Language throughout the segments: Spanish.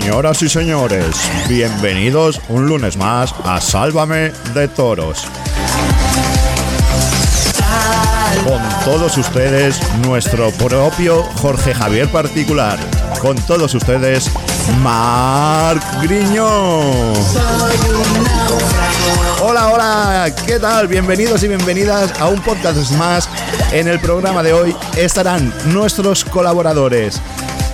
Señoras y señores, bienvenidos un lunes más a Sálvame de Toros. Con todos ustedes, nuestro propio Jorge Javier particular. Con todos ustedes, Marc Griño. Hola, hola, ¿qué tal? Bienvenidos y bienvenidas a un podcast más. En el programa de hoy estarán nuestros colaboradores.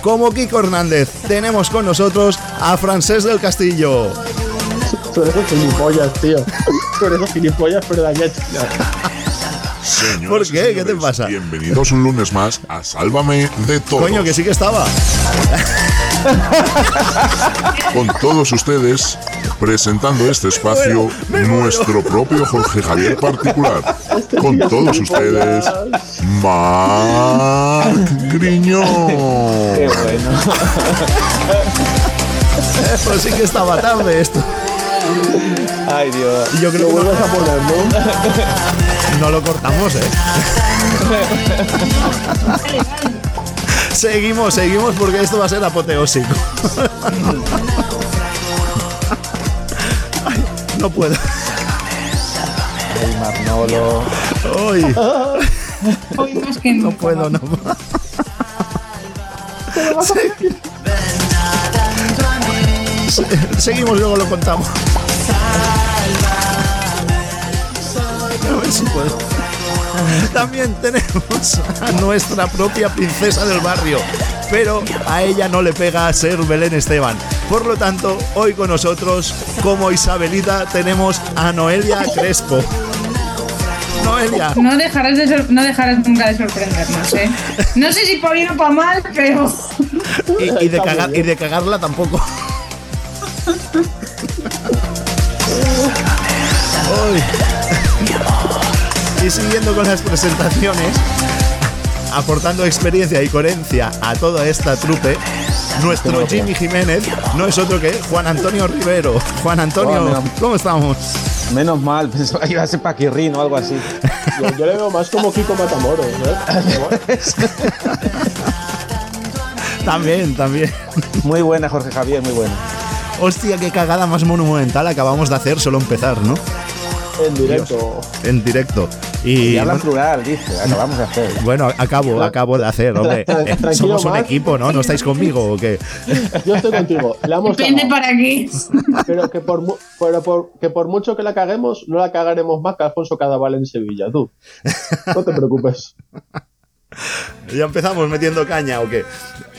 Como Kiko Hernández, tenemos con nosotros a Francés del Castillo. Tú eres gilipollas, tío. Tú eres gilipollas, pero de allá Señoras ¿Por qué? ¿Qué te pasa? Bienvenidos un lunes más a Sálvame de todo. Coño, que sí que estaba. Con todos ustedes, presentando este espacio, nuestro propio Jorge Javier particular. Con todos ustedes, Marc Griñón. Qué bueno. Pues sí que estaba tarde esto. Ay, Dios. Yo creo Lo que no- vuelves a poner, ¿no? No lo cortamos, ¿eh? seguimos, seguimos porque esto va a ser apoteósico. No puedo. Ay, Marnolo. Hoy Hoy más que no puedo, no. Se- Seguimos, luego lo contamos. A ver si puedo. También tenemos a nuestra propia princesa del barrio, pero a ella no le pega ser Belén Esteban. Por lo tanto, hoy con nosotros, como Isabelita, tenemos a Noelia Crespo. Noelia, No dejarás, de sor- no dejarás nunca de sorprendernos, ¿eh? No sé si por bien o para mal, pero. y, y de cagar- y de cagarla tampoco. Uy. Y siguiendo con las presentaciones, aportando experiencia y coherencia a toda esta trupe, nuestro Jimmy Jiménez no es otro que Juan Antonio Rivero. Juan Antonio, ¿cómo estamos? Menos mal, pensaba que iba a ser Paquirrín o algo así. Yo, yo le veo más como Kiko Matamoros, ¿eh? También, también. Muy buena, Jorge Javier, muy buena. Hostia, qué cagada más monumental acabamos de hacer solo empezar, ¿no? En directo. En directo. Y Y, habla en plural, dice, acabamos de hacer. Bueno, acabo, acabo de hacer, hombre. Eh, Somos un equipo, ¿no? ¿No estáis conmigo o qué? Yo estoy contigo. La hemos Depende cagado. para qué. Pero, que por, pero por- que por mucho que la caguemos, no la cagaremos más que Alfonso Cadaval en Sevilla, tú. No te preocupes. ¿Ya empezamos metiendo caña o qué?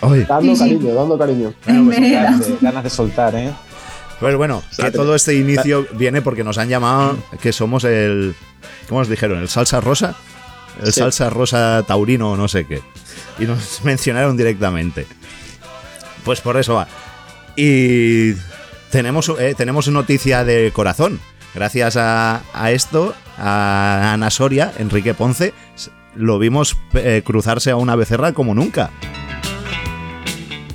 Ay, Dando cariño, dando cariño. Ganas de, ganas de soltar, ¿eh? pues bueno, que todo este inicio viene porque nos han llamado que somos el. ¿Cómo os dijeron? ¿El salsa rosa? El Sí. salsa rosa taurino o no sé qué. Y nos mencionaron directamente. Pues por eso va. Y tenemos, eh, tenemos noticia de corazón. Gracias a, a esto, a Ana Soria, Enrique Ponce, lo vimos eh, cruzarse a una becerra como nunca.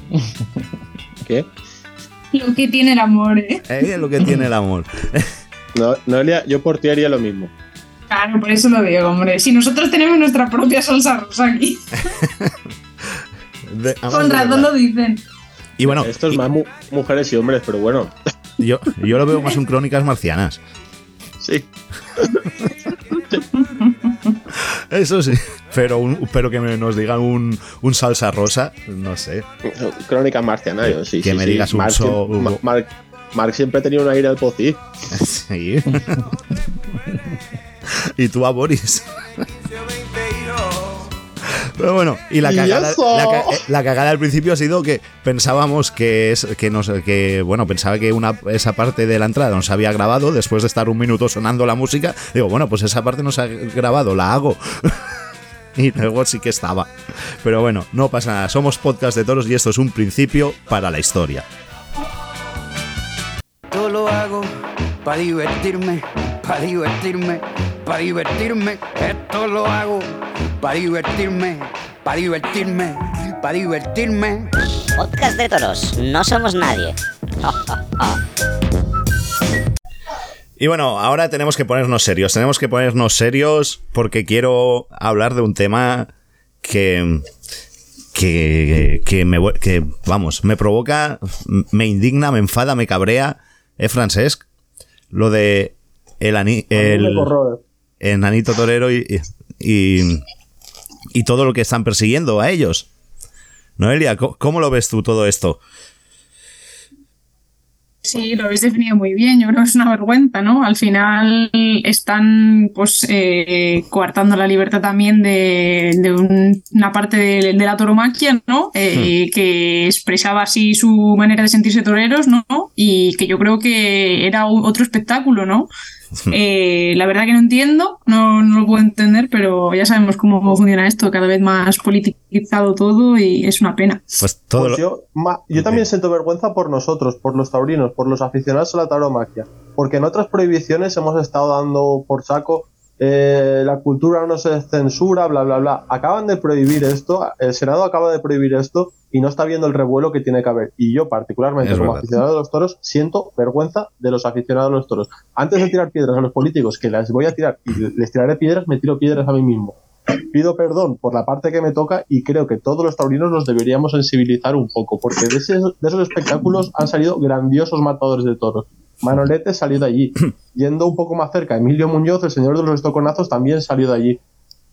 ¿Qué? Lo que tiene el amor, ¿eh? Eh, Es lo que tiene el amor. No, Noelia, yo por ti haría lo mismo. Claro, por eso lo digo, hombre. Si nosotros tenemos nuestra propia salsa rosa aquí. De- además Con razón lo dicen. Y bueno, Esto es y- más mu- mujeres y hombres, pero bueno. yo, yo lo veo más un crónicas marcianas. Sí. Eso sí. Pero, un- pero que me- nos digan un, un salsa rosa, no sé. Crónica marciana, yo sí. Que sí, me sí. digas un Marc, so- siempre- Ma- Marc- Marc siempre ha tenido un aire al pocí. Sí. Y tú a Boris. Pero bueno, y la ¿Y cagada, la, eh, la cagada al principio ha sido que pensábamos que es que nos que bueno, pensaba que una esa parte de la entrada nos había grabado después de estar un minuto sonando la música. Digo, bueno, pues esa parte nos ha grabado, la hago. y luego sí que estaba. Pero bueno, no pasa nada. Somos podcast de toros y esto es un principio para la historia. Todo lo hago para divertirme, para divertirme, para divertirme. Esto lo hago para divertirme, para divertirme, para divertirme. Podcast de toros, no somos nadie. Y bueno, ahora tenemos que ponernos serios. Tenemos que ponernos serios porque quiero hablar de un tema que, que, que, me, que, vamos, me provoca, me indigna, me enfada, me cabrea, ¿eh, Francesc? Lo de el, ani- el enanito torero y, y, y todo lo que están persiguiendo a ellos. Noelia, ¿cómo, cómo lo ves tú todo esto? Sí, lo habéis definido muy bien. Yo creo que es una vergüenza, ¿no? Al final están, pues, eh, coartando la libertad también de, de un- una parte de, de la toromaquia, ¿no? Eh, Que expresaba así su manera de sentirse toreros, ¿no? Y que yo creo que era otro espectáculo, ¿no? Eh, la verdad que no entiendo, no, no lo puedo entender, pero ya sabemos cómo funciona esto, cada vez más politizado todo y es una pena. Pues todo Pues lo- yo, ma- yo también siento vergüenza por nosotros, por los taurinos, por los aficionados a la tauromaquia. Porque en otras prohibiciones hemos estado dando por saco eh, la cultura no se censura, bla, bla, bla. Acaban de prohibir esto, el Senado acaba de prohibir esto y no está viendo el revuelo que tiene que haber. Y yo, particularmente, Es como verdad. aficionado de los toros, siento vergüenza de los aficionados de los toros. Antes de tirar piedras a los políticos, que las voy a tirar y les tiraré piedras, me tiro piedras a mí mismo. Pido perdón por la parte que me toca y creo que todos los taurinos nos deberíamos sensibilizar un poco, porque de, ese- de esos espectáculos han salido grandiosos matadores de toros. Manolete salió de allí. Yendo un poco más cerca, Emilio Muñoz, el señor de los estoconazos, también salió de allí.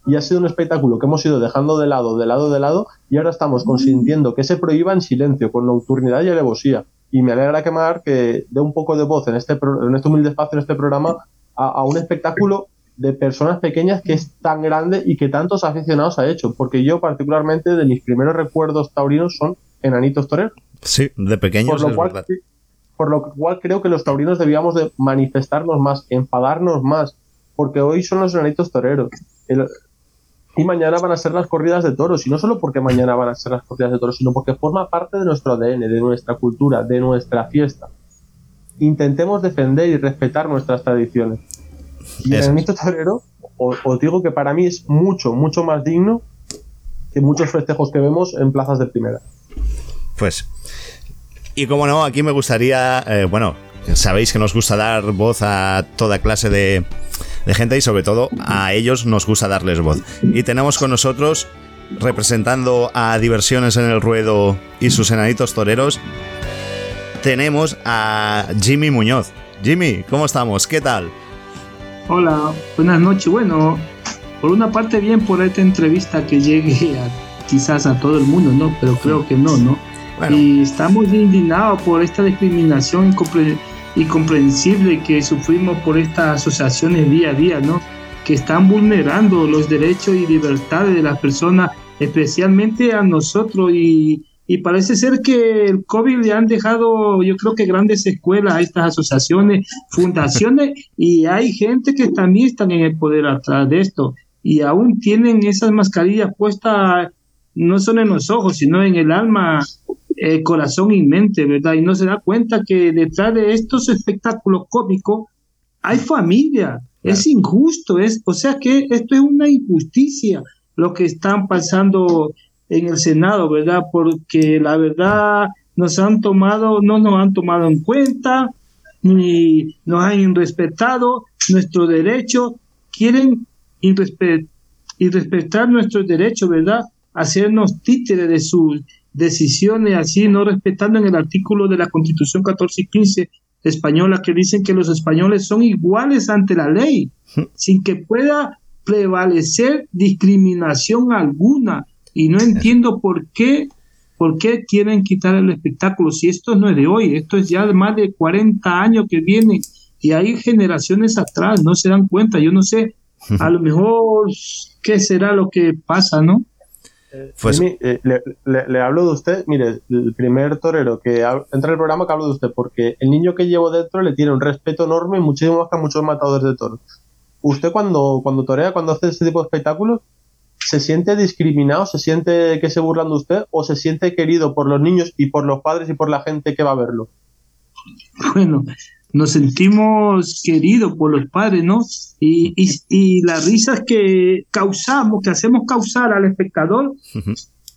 Y ha sido un espectáculo que hemos ido dejando de lado, de lado, de lado, y ahora estamos consintiendo que se prohíba en silencio, con nocturnidad y alevosía. Y me alegra que Mar que dé un poco de voz en este, pro- en este humilde espacio, en este programa, a, a un espectáculo de personas pequeñas que es tan grande y que tantos aficionados ha hecho. Porque yo, particularmente, de mis primeros recuerdos taurinos son enanitos toreros. sí, de pequeños Por lo, es cual, verdad. Por lo cual creo que los taurinos debíamos de manifestarnos más, enfadarnos más, porque hoy son los enanitos toreros. El- y mañana van a ser las corridas de toros, y no solo porque mañana van a ser las corridas de toros, sino porque forma parte de nuestro ADN, de nuestra cultura, de nuestra fiesta. Intentemos defender y respetar nuestras tradiciones. Y el enanito torero, o- os digo que para mí es mucho, mucho más digno que muchos festejos que vemos en plazas de primera. Pues. Y como no, aquí me gustaría. eh, bueno, sabéis que nos gusta dar voz a toda clase de, gente y sobre todo a ellos nos gusta darles voz. Y tenemos con nosotros, representando a Diversiones en el Ruedo y sus enanitos toreros, tenemos a Jimmy Muñoz. Jimmy, ¿cómo estamos? ¿Qué tal? Hola, buenas noches. Bueno, por una parte bien por esta entrevista que llegue a, quizás a todo el mundo, ¿no? Pero creo que no, ¿no? Y estamos indignados por esta discriminación incompre- incomprensible que sufrimos por estas asociaciones día a día, ¿no? Que están vulnerando los derechos y libertades de las personas, especialmente a nosotros. Y, y parece ser que el COVID le han dejado, yo creo que grandes escuelas a estas asociaciones, fundaciones, y hay gente que también están en el poder atrás de esto. Y aún tienen esas mascarillas puestas no solo en los ojos, sino en el alma, eh, corazón y mente, ¿verdad? Y no se da cuenta que detrás de estos espectáculos cómicos hay familia. Es injusto, es, o sea que esto es una injusticia lo que están pasando en el Senado, ¿verdad? Porque la verdad nos han tomado, no nos han tomado en cuenta, ni nos han respetado nuestro derecho, quieren irrespe- irrespetar nuestros derechos, ¿verdad? Hacernos títeres de sus decisiones, así no respetando en el artículo de la Constitución 14 y 15 española que dicen que los españoles son iguales ante la ley, sin que pueda prevalecer discriminación alguna. Y no entiendo por qué, por qué quieren quitar el espectáculo. Si esto no es de hoy, esto es ya de más de 40 años que viene y hay generaciones atrás, no se dan cuenta. Yo no sé, a lo mejor qué será lo que pasa, ¿no? Pues- Jimmy, eh, le, le- le hablo de usted, mire, el primer torero que entra en el programa que hablo de usted, porque el niño que llevo dentro le tiene un respeto enorme, muchísimo más que a muchos matadores de toros. Usted cuando, cuando torea, cuando hace este tipo de espectáculos, ¿se siente discriminado? ¿Se siente que se burlan de usted? ¿O se siente querido por los niños y por los padres y por la gente que va a verlo? bueno, nos sentimos queridos por los padres, ¿no? Y, y, y las risas que causamos, que hacemos causar al espectador,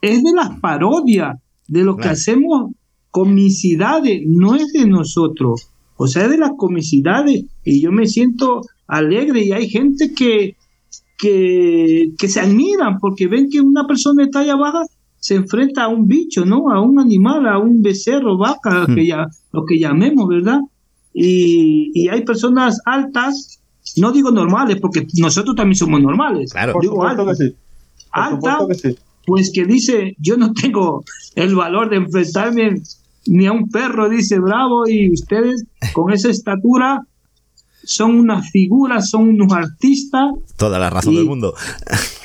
es de las parodias, de lo que hacemos comicidades, no es de nosotros, o sea, es de las comicidades, y yo me siento alegre y hay gente que, que, que se admiran porque ven que una persona de talla baja se enfrenta a un bicho, ¿no? A un animal, a un becerro, vaca, que ya, lo que llamemos, ¿verdad? Y, y hay personas altas, no digo normales, porque nosotros también somos normales. Claro. Digo supuesto que altas. sí. Alta, que sí. pues que dice, yo no tengo el valor de enfrentarme ni a un perro, dice Bravo, y ustedes con esa estatura son unas figuras, son unos artistas, Toda la razón del mundo.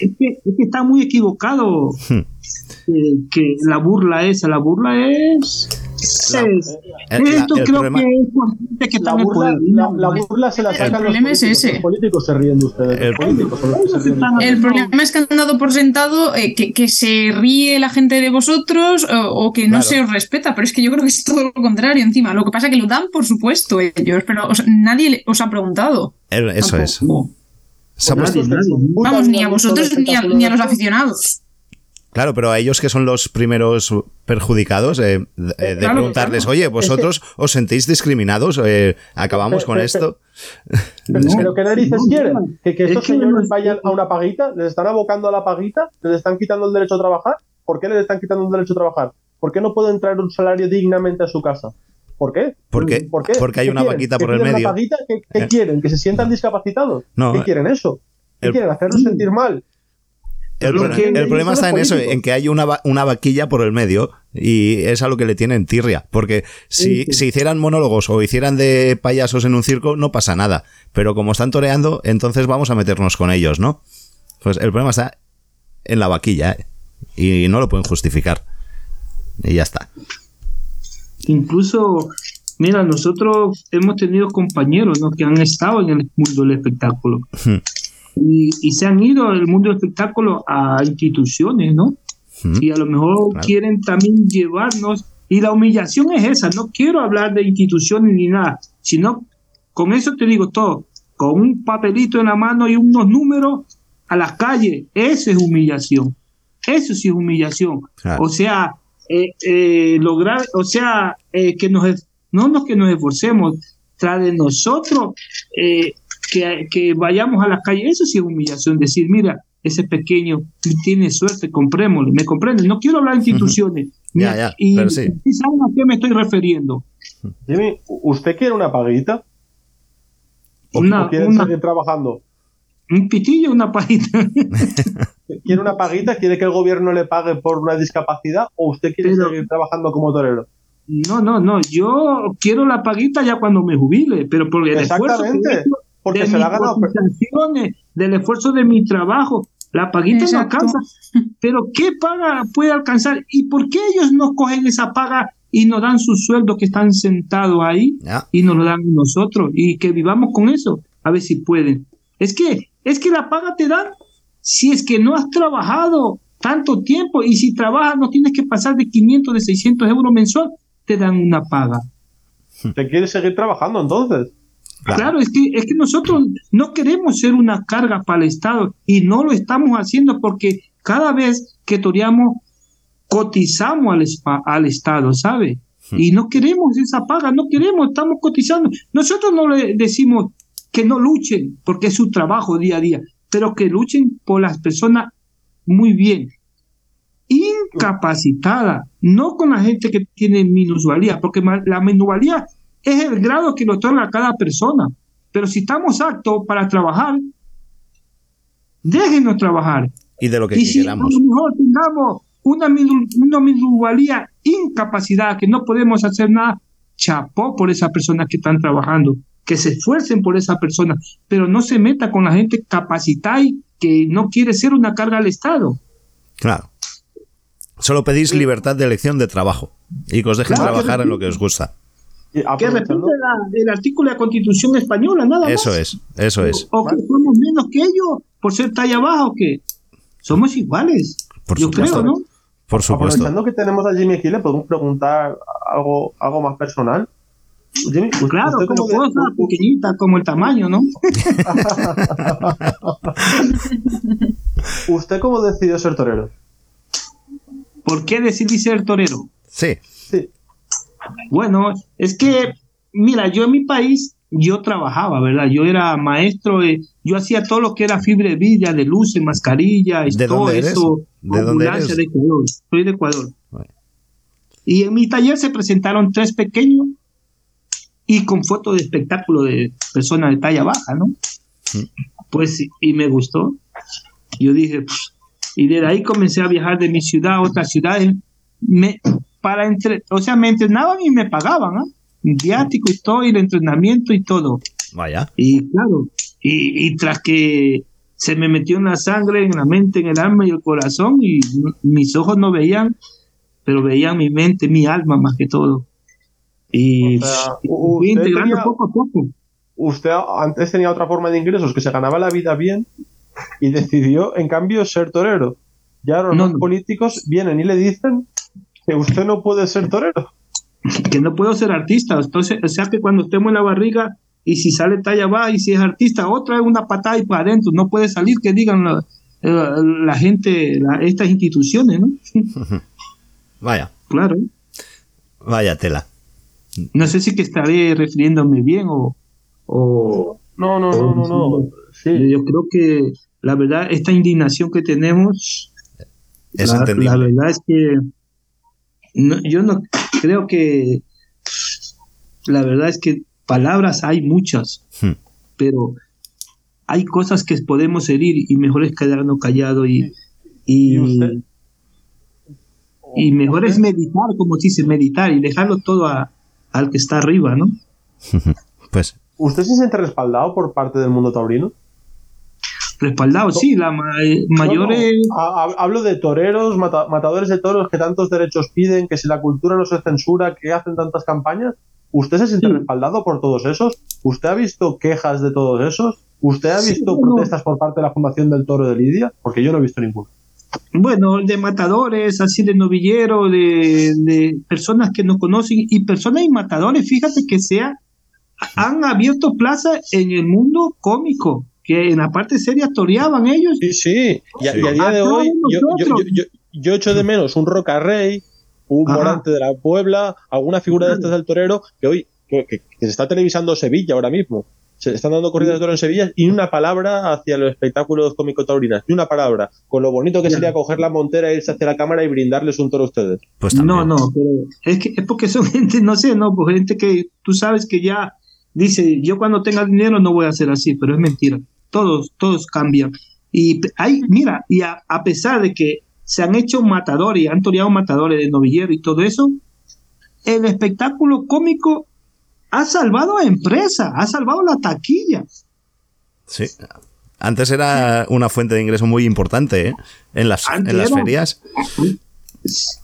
es que, es que está muy equivocado Hmm. eh, que la burla esa, la burla es... La- es- el- la- esto el creo problema- que es que está La el burla, poder. la, la burla se la sacan los problema es políticos. ese. Los políticos se ríen de ustedes. El- Los políticos son los que se ríen de El ustedes. El problema es que han dado por sentado eh, que, que se ríe la gente de vosotros o, o que no Claro. se os respeta, pero es que yo creo que es todo lo contrario encima. Lo que pasa es que lo dan por supuesto ellos, pero o sea, nadie os ha preguntado. El- Eso es. No, Se ha puesto- nadie, nadie. Vamos, ni a vosotros ni a, ni a los aficionados. Claro, pero a ellos que son los primeros perjudicados, eh, de, eh, de Claro, preguntarles, claro. oye, ¿vosotros os sentís discriminados? Eh, ¿Acabamos con esto? Pero, pero ¿qué narices quieren? ¿Que, que Es estos que señores no- vayan a una paguita? ¿Les están abocando a la paguita? ¿Les están quitando el derecho a trabajar? ¿Por qué les están quitando el derecho a trabajar? ¿Por qué no pueden traer un salario dignamente a su casa? ¿Por qué? Porque- ¿Por qué? porque hay ¿Qué una quieren? vaquita ¿Que por el una medio. paguita? ¿Qué, qué Eh. quieren? ¿Que se sientan discapacitados? No, ¿Qué quieren eso? ¿Qué El- quieren? ¿Hacerlos sentir mal? El, pro- problema está en eso, en que hay una, una vaquilla por el medio y es a lo que le tienen tirria. Porque si, Sí, sí. si hicieran monólogos o hicieran de payasos en un circo, no pasa nada. Pero como están toreando, entonces vamos a meternos con ellos, ¿no? Pues el problema está en la vaquilla ¿eh? y no lo pueden justificar. Y ya está. Incluso, mira, nosotros hemos tenido compañeros ¿no? que han estado en el mundo del espectáculo Hmm. Y, y se han ido del mundo del espectáculo a instituciones, ¿no? Y a lo mejor Claro. quieren también llevarnos, y la humillación es esa, no quiero hablar de instituciones ni nada, sino con eso te digo todo, con un papelito en la mano y unos números a las calles, eso es humillación, eso sí es humillación. Claro. O sea, eh, eh, lograr, o sea, eh, que nos, no nos que nos esforcemos, tras de nosotros, eh, que, que vayamos a las calles, eso sí es humillación, decir, mira, ese pequeño tiene suerte, comprémosle, me comprende, no quiero hablar de instituciones, ni Ya, a- ya, y pero sí. y saben a qué me estoy refiriendo. Jimmy, ¿usted quiere una paguita? ¿O, Una- quiere una- seguir trabajando? Un pitillo, una pajita. ¿Quiere una paguita? ¿Quiere que el gobierno le pague por una discapacidad? ¿O usted quiere Pero- seguir trabajando como torero? No, no, no, yo quiero la paguita ya cuando me jubile, pero por el esfuerzo que Exactamente. hecho Porque de se mis la ha ganado. cotizaciones, del esfuerzo de mi trabajo, la paguita Exacto. no alcanza. Pero ¿qué paga puede alcanzar? ¿Y por qué ellos no cogen esa paga y nos dan su sueldo que están sentados ahí Ya. y nos lo dan a nosotros y que vivamos con eso? A ver si pueden. Es que, es que la paga te dan si es que no has trabajado tanto tiempo y si trabajas no tienes que pasar de 500, de 600 euros mensual, te dan una paga. ¿Te quiere seguir trabajando entonces? Claro, es, que, es que nosotros no queremos ser una carga para el Estado y no lo estamos haciendo porque cada vez que toreamos cotizamos al, al Estado, ¿sabe? Y no queremos esa paga, no queremos, estamos cotizando. Nosotros no le decimos que no luchen porque es su trabajo día a día, pero que luchen por las personas muy bien, incapacitada, no con la gente que tiene minusvalía, porque la minusvalía es el grado que le otorga a cada persona. Pero si estamos aptos para trabajar, déjenos trabajar. Y de lo que y si a queramos. lo mejor tengamos una, una minusvalía, incapacidad, que no podemos hacer nada, chapó por esas personas que están trabajando, que se esfuercen por esa persona, pero no se meta con la gente capacitada y que no quiere ser una carga al Estado. Claro. Solo pedís libertad de elección de trabajo y que os dejen Claro, trabajar en lo que os gusta. Y que la- el artículo de la Constitución española, nada más. Eso es, eso es. O que somos menos que ellos por ser talla baja o que somos iguales. Por Yo supuesto. creo, ¿no? Por supuesto. Aprovechando que tenemos a Jimmy aquí, le podemos preguntar algo, algo más personal. Jimmy, Pues claro, como de- cosa pequeñita como el tamaño, ¿no? ¿Usted cómo decidió ser torero? ¿Por qué decidí ser torero? Sí. Sí. Bueno, es que, mira, yo en mi país yo trabajaba, ¿verdad? Yo era maestro, eh, yo hacía todo lo que era fibra de vida, de luces, mascarilla, y ¿De todo dónde eres? eso. ¿De dónde eres? de Ecuador. Soy de Ecuador. Y en mi taller se presentaron tres pequeños y con fotos de espectáculo de personas de talla baja, ¿no? Pues, y me gustó. Yo dije, y desde ahí comencé a viajar de mi ciudad a otras ciudades. Me, para entre, o sea, me entrenaban y me pagaban, ¿ah? Viático y todo, y el entrenamiento y todo. Vaya. Y claro, y, y tras que se me metió en la sangre, en la mente, en el alma y el corazón, y mis ojos no veían, pero veían mi mente, mi alma más que todo. Y O sea, fui integrando tenía- poco a poco. Usted antes tenía otra forma de ingresos, que se ganaba la vida bien, y decidió, en cambio, ser torero. Y ahora No, los no. políticos vienen y le dicen que usted no puede ser torero. que no puedo ser artista. Entonces, o sea que cuando estemos en la barriga y si sale talla va y si es artista, otra es una patada y para adentro. No puede salir que digan la, la- la gente, la- estas instituciones, ¿no? Vaya. Claro. Vaya tela. No sé si que estaré refiriéndome bien o... o No, no, no, no, no. Sí. Yo creo que la verdad, esta indignación que tenemos, Es la, la verdad es que no- yo no creo que la verdad es que palabras hay muchas, Hmm. pero hay cosas que podemos herir y mejor es quedarnos callados y, y, ¿Y usted? y mejor es meditar, como se dice, meditar y dejarlo todo a- al que está arriba, ¿no? Pues ¿Usted se siente respaldado por parte del mundo taurino? Respaldado, sí, la ma- mayores... No, no, ha- Hablo de toreros, mata- matadores de toros que tantos derechos piden, que si la cultura no se censura, que hacen tantas campañas. ¿Usted se siente Sí. respaldado por todos esos? ¿Usted ha visto quejas de todos esos? ¿Usted ha visto protestas por parte de la Fundación del Toro de Lidia? Porque yo no he visto ninguno. Bueno, de matadores, así de novillero, de, de personas que nos conocen y personas y matadores, fíjate que sea, han abierto plaza en el mundo cómico, que en la parte seria toreaban ellos. Sí, sí. Y a, Sí. y a día A de hoy, yo, yo, yo, yo- yo echo de menos un Rocarrey, un Ajá. Morante de la Puebla, alguna figura de estas del torero que hoy que, que- que se está televisando Sevilla ahora mismo. Se están dando corridas de toro en Sevilla y una palabra hacia los espectáculos cómico-taurinas. Ni una palabra. Con lo bonito que sería coger la montera, irse hacia la cámara y brindarles un toro a ustedes. Pues. No, no, pero es que es porque son gente, no sé, no, pues gente que tú sabes que ya dice, yo cuando tenga dinero no voy a hacer así, pero es mentira. Todos, todos cambian. Y hay, mira, y a, a pesar de que se han hecho matadores y han toreado matadores de novillero y todo eso, el espectáculo cómico ha salvado a empresa, ha salvado la taquilla. Sí. Antes era una fuente de ingreso muy importante, ¿eh? En las, Antes en las era- ferias.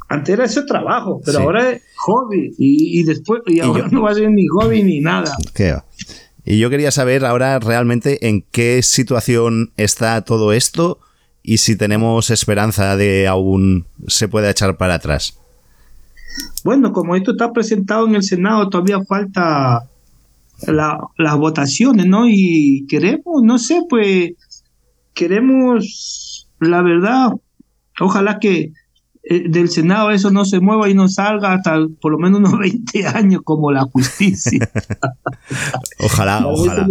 Antes era ese trabajo, pero Sí. ahora es hobby y, y después y ahora yo- no va a ser ni hobby ni nada. ¿Qué va? Y yo quería saber ahora realmente en qué situación está todo esto y si tenemos esperanza de aún se pueda echar para atrás. Bueno, como esto está presentado en el Senado, todavía falta la- las votaciones, ¿no? Y queremos, no sé, pues queremos, la verdad, ojalá que eh, del Senado eso no se mueva y no salga hasta por lo menos unos 20 años como la justicia. Ojalá, A ojalá.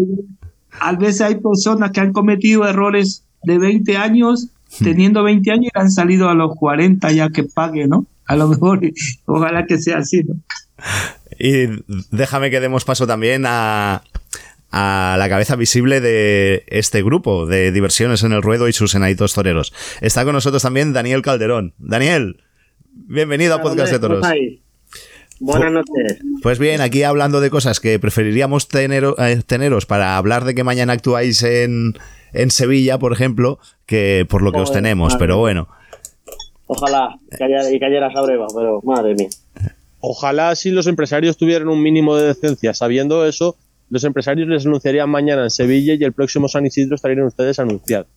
A veces hay personas que han cometido errores de 20 años, teniendo 20 años y han salido a los 40 ya que pague, ¿no? A lo mejor, ojalá que sea así, ¿no? Y déjame que demos paso también a, a la cabeza visible de este grupo de diversiones en el ruedo y sus enanitos toreros. Está con nosotros también Daniel Calderón. Daniel, bienvenido a Podcast de Toros. Buenas noches. Pues bien, aquí hablando de cosas que preferiríamos tener, eh, teneros para hablar de que mañana actuáis en, en Sevilla, por ejemplo, que por lo que os tenemos, madre pero bueno. Ojalá y cayera esa breva, pero madre mía. Ojalá si los empresarios tuvieran un mínimo de decencia. Sabiendo eso, los empresarios les anunciarían mañana en Sevilla y el próximo San Isidro estarían ustedes anunciados.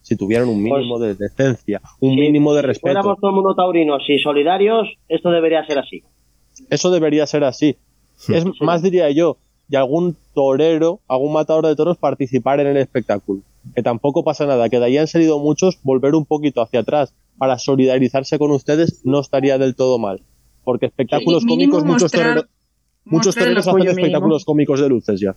Si tuvieran un mínimo de decencia, un Si- mínimo de Si respeto. fuéramos todo el mundo taurinos y solidarios, esto debería ser así. Eso debería ser así. Es más, diría yo, y algún torero, algún matador de toros participar en el espectáculo. Que tampoco pasa nada, que de ahí han salido muchos, volver un poquito hacia atrás para solidarizarse con ustedes no estaría del todo mal. Porque espectáculos cómicos, muchos toreros, muchos el toreros hacen mínimo. espectáculos cómicos de luces ya.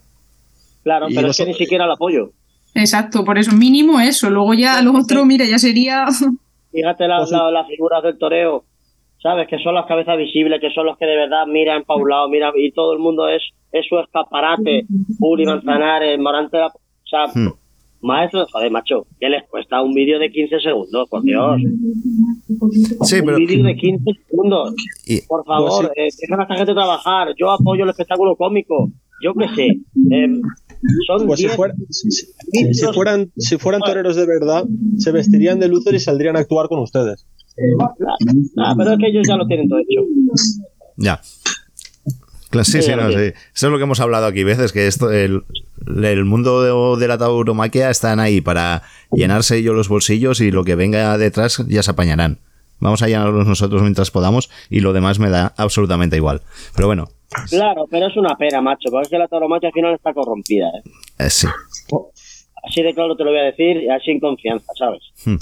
Claro, Y pero es nosotros- que ni siquiera lo apoyo. Exacto, por eso mínimo eso. Luego ya lo otro, mira, ya sería. Fíjate la- Pues la- las figuras del toreo, ¿sabes? Que son las cabezas visibles, que son los que de verdad miran para un lado, miran, y todo el mundo es, es su escaparate. Uri Manzanares, Morante, o sea, Hmm. Maestro, joder, macho, ¿qué les cuesta un vídeo de 15 segundos? Por Dios. Sí, pero. Un vídeo de 15 segundos. y- Por favor, eh, dejen a esta gente trabajar. Yo apoyo el espectáculo cómico. Yo qué sé. Eh, son Pues si, 10 fuera- si- si- si vídeos- fueran, si fueran toreros de verdad, se vestirían de luces y saldrían a actuar con ustedes. Ah, pero es que ellos ya lo tienen todo hecho. Ya. Sí, Sí, no, sí. Eso es lo que hemos hablado aquí veces, que esto, el, el mundo de, de la tauromaquia están ahí para llenarse ellos los bolsillos y lo que venga detrás ya se apañarán. Vamos a llenarlos nosotros mientras podamos y lo demás me da absolutamente igual. Pero bueno, Claro, pero es una pena, macho, porque es que la tauromaquia al final está corrompida. ¿eh? eh, sí. Así de claro te lo voy a decir y así en confianza, ¿sabes? Hmm.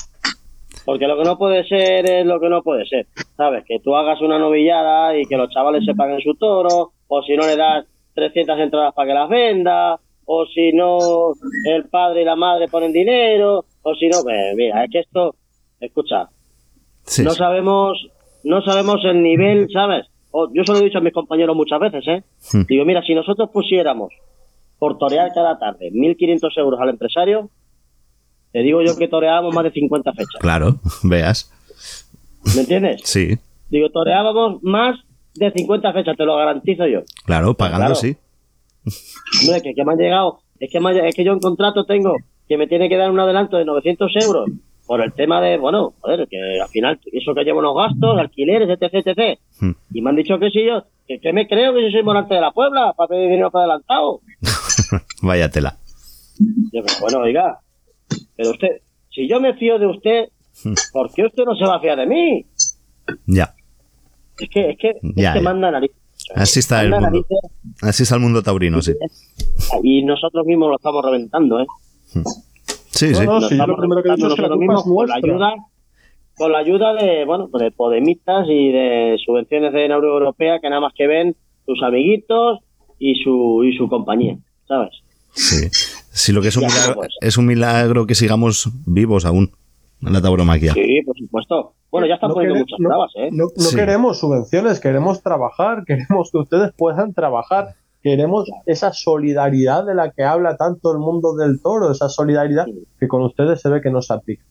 Porque lo que no puede ser es lo que no puede ser, ¿sabes? Que tú hagas una novillada y que los chavales se paguen su toro, o si no le das 300 entradas para que las venda, o si no el padre y la madre ponen dinero, o si no, pues, mira, es que esto, escucha, Sí, no sí. sabemos no sabemos el nivel, ¿sabes? O- yo se lo he dicho a mis compañeros muchas veces, ¿eh? Digo, mira, si nosotros pusiéramos por torear cada tarde 1.500 euros al empresario, te digo yo que toreábamos más de 50 fechas. Claro, veas. ¿Me entiendes? Sí, Digo, toreábamos más de 50 fechas, te lo garantizo yo. claro, pagando Claro. sí. Hombre, que, que me han llegado, es que, me ha- es que yo en contrato tengo que me tiene que dar un adelanto de 900 euros por el tema de, bueno, joder, que al final eso que llevo unos gastos, alquileres, etc, etc. Hmm. Y me han dicho que si yo, que, que me creo que yo soy morante de la Puebla para pedir dinero para adelantado. Vaya tela. Yo, pero bueno, oiga, pero usted, si yo me fío de usted, Hmm. ¿por qué usted no se va a fiar de mí? Ya. Es que, es que, Ya, es que ya. manda narices. Así está el mundo. narices Así está el mundo taurino, sí. Y nosotros mismos lo estamos reventando, ¿eh? Sí, sí. No, no, Nos si yo lo estamos primero que he dicho es que la nosotros culpa mismos es con la ayuda con la ayuda de bueno pues de podemitas y de subvenciones de la Unión Europea que nada más que ven sus amiguitos y su y su compañía sabes Sí. Sí, lo que es un milagro, pues. es un milagro que sigamos vivos aún en la tauromaquia. sí por supuesto bueno ya están No poniendo muchas no- trabas eh No, no Sí. queremos subvenciones, queremos trabajar, queremos que ustedes puedan trabajar, queremos esa solidaridad de la que habla tanto el mundo del toro, esa solidaridad que con ustedes se ve que no se aplica.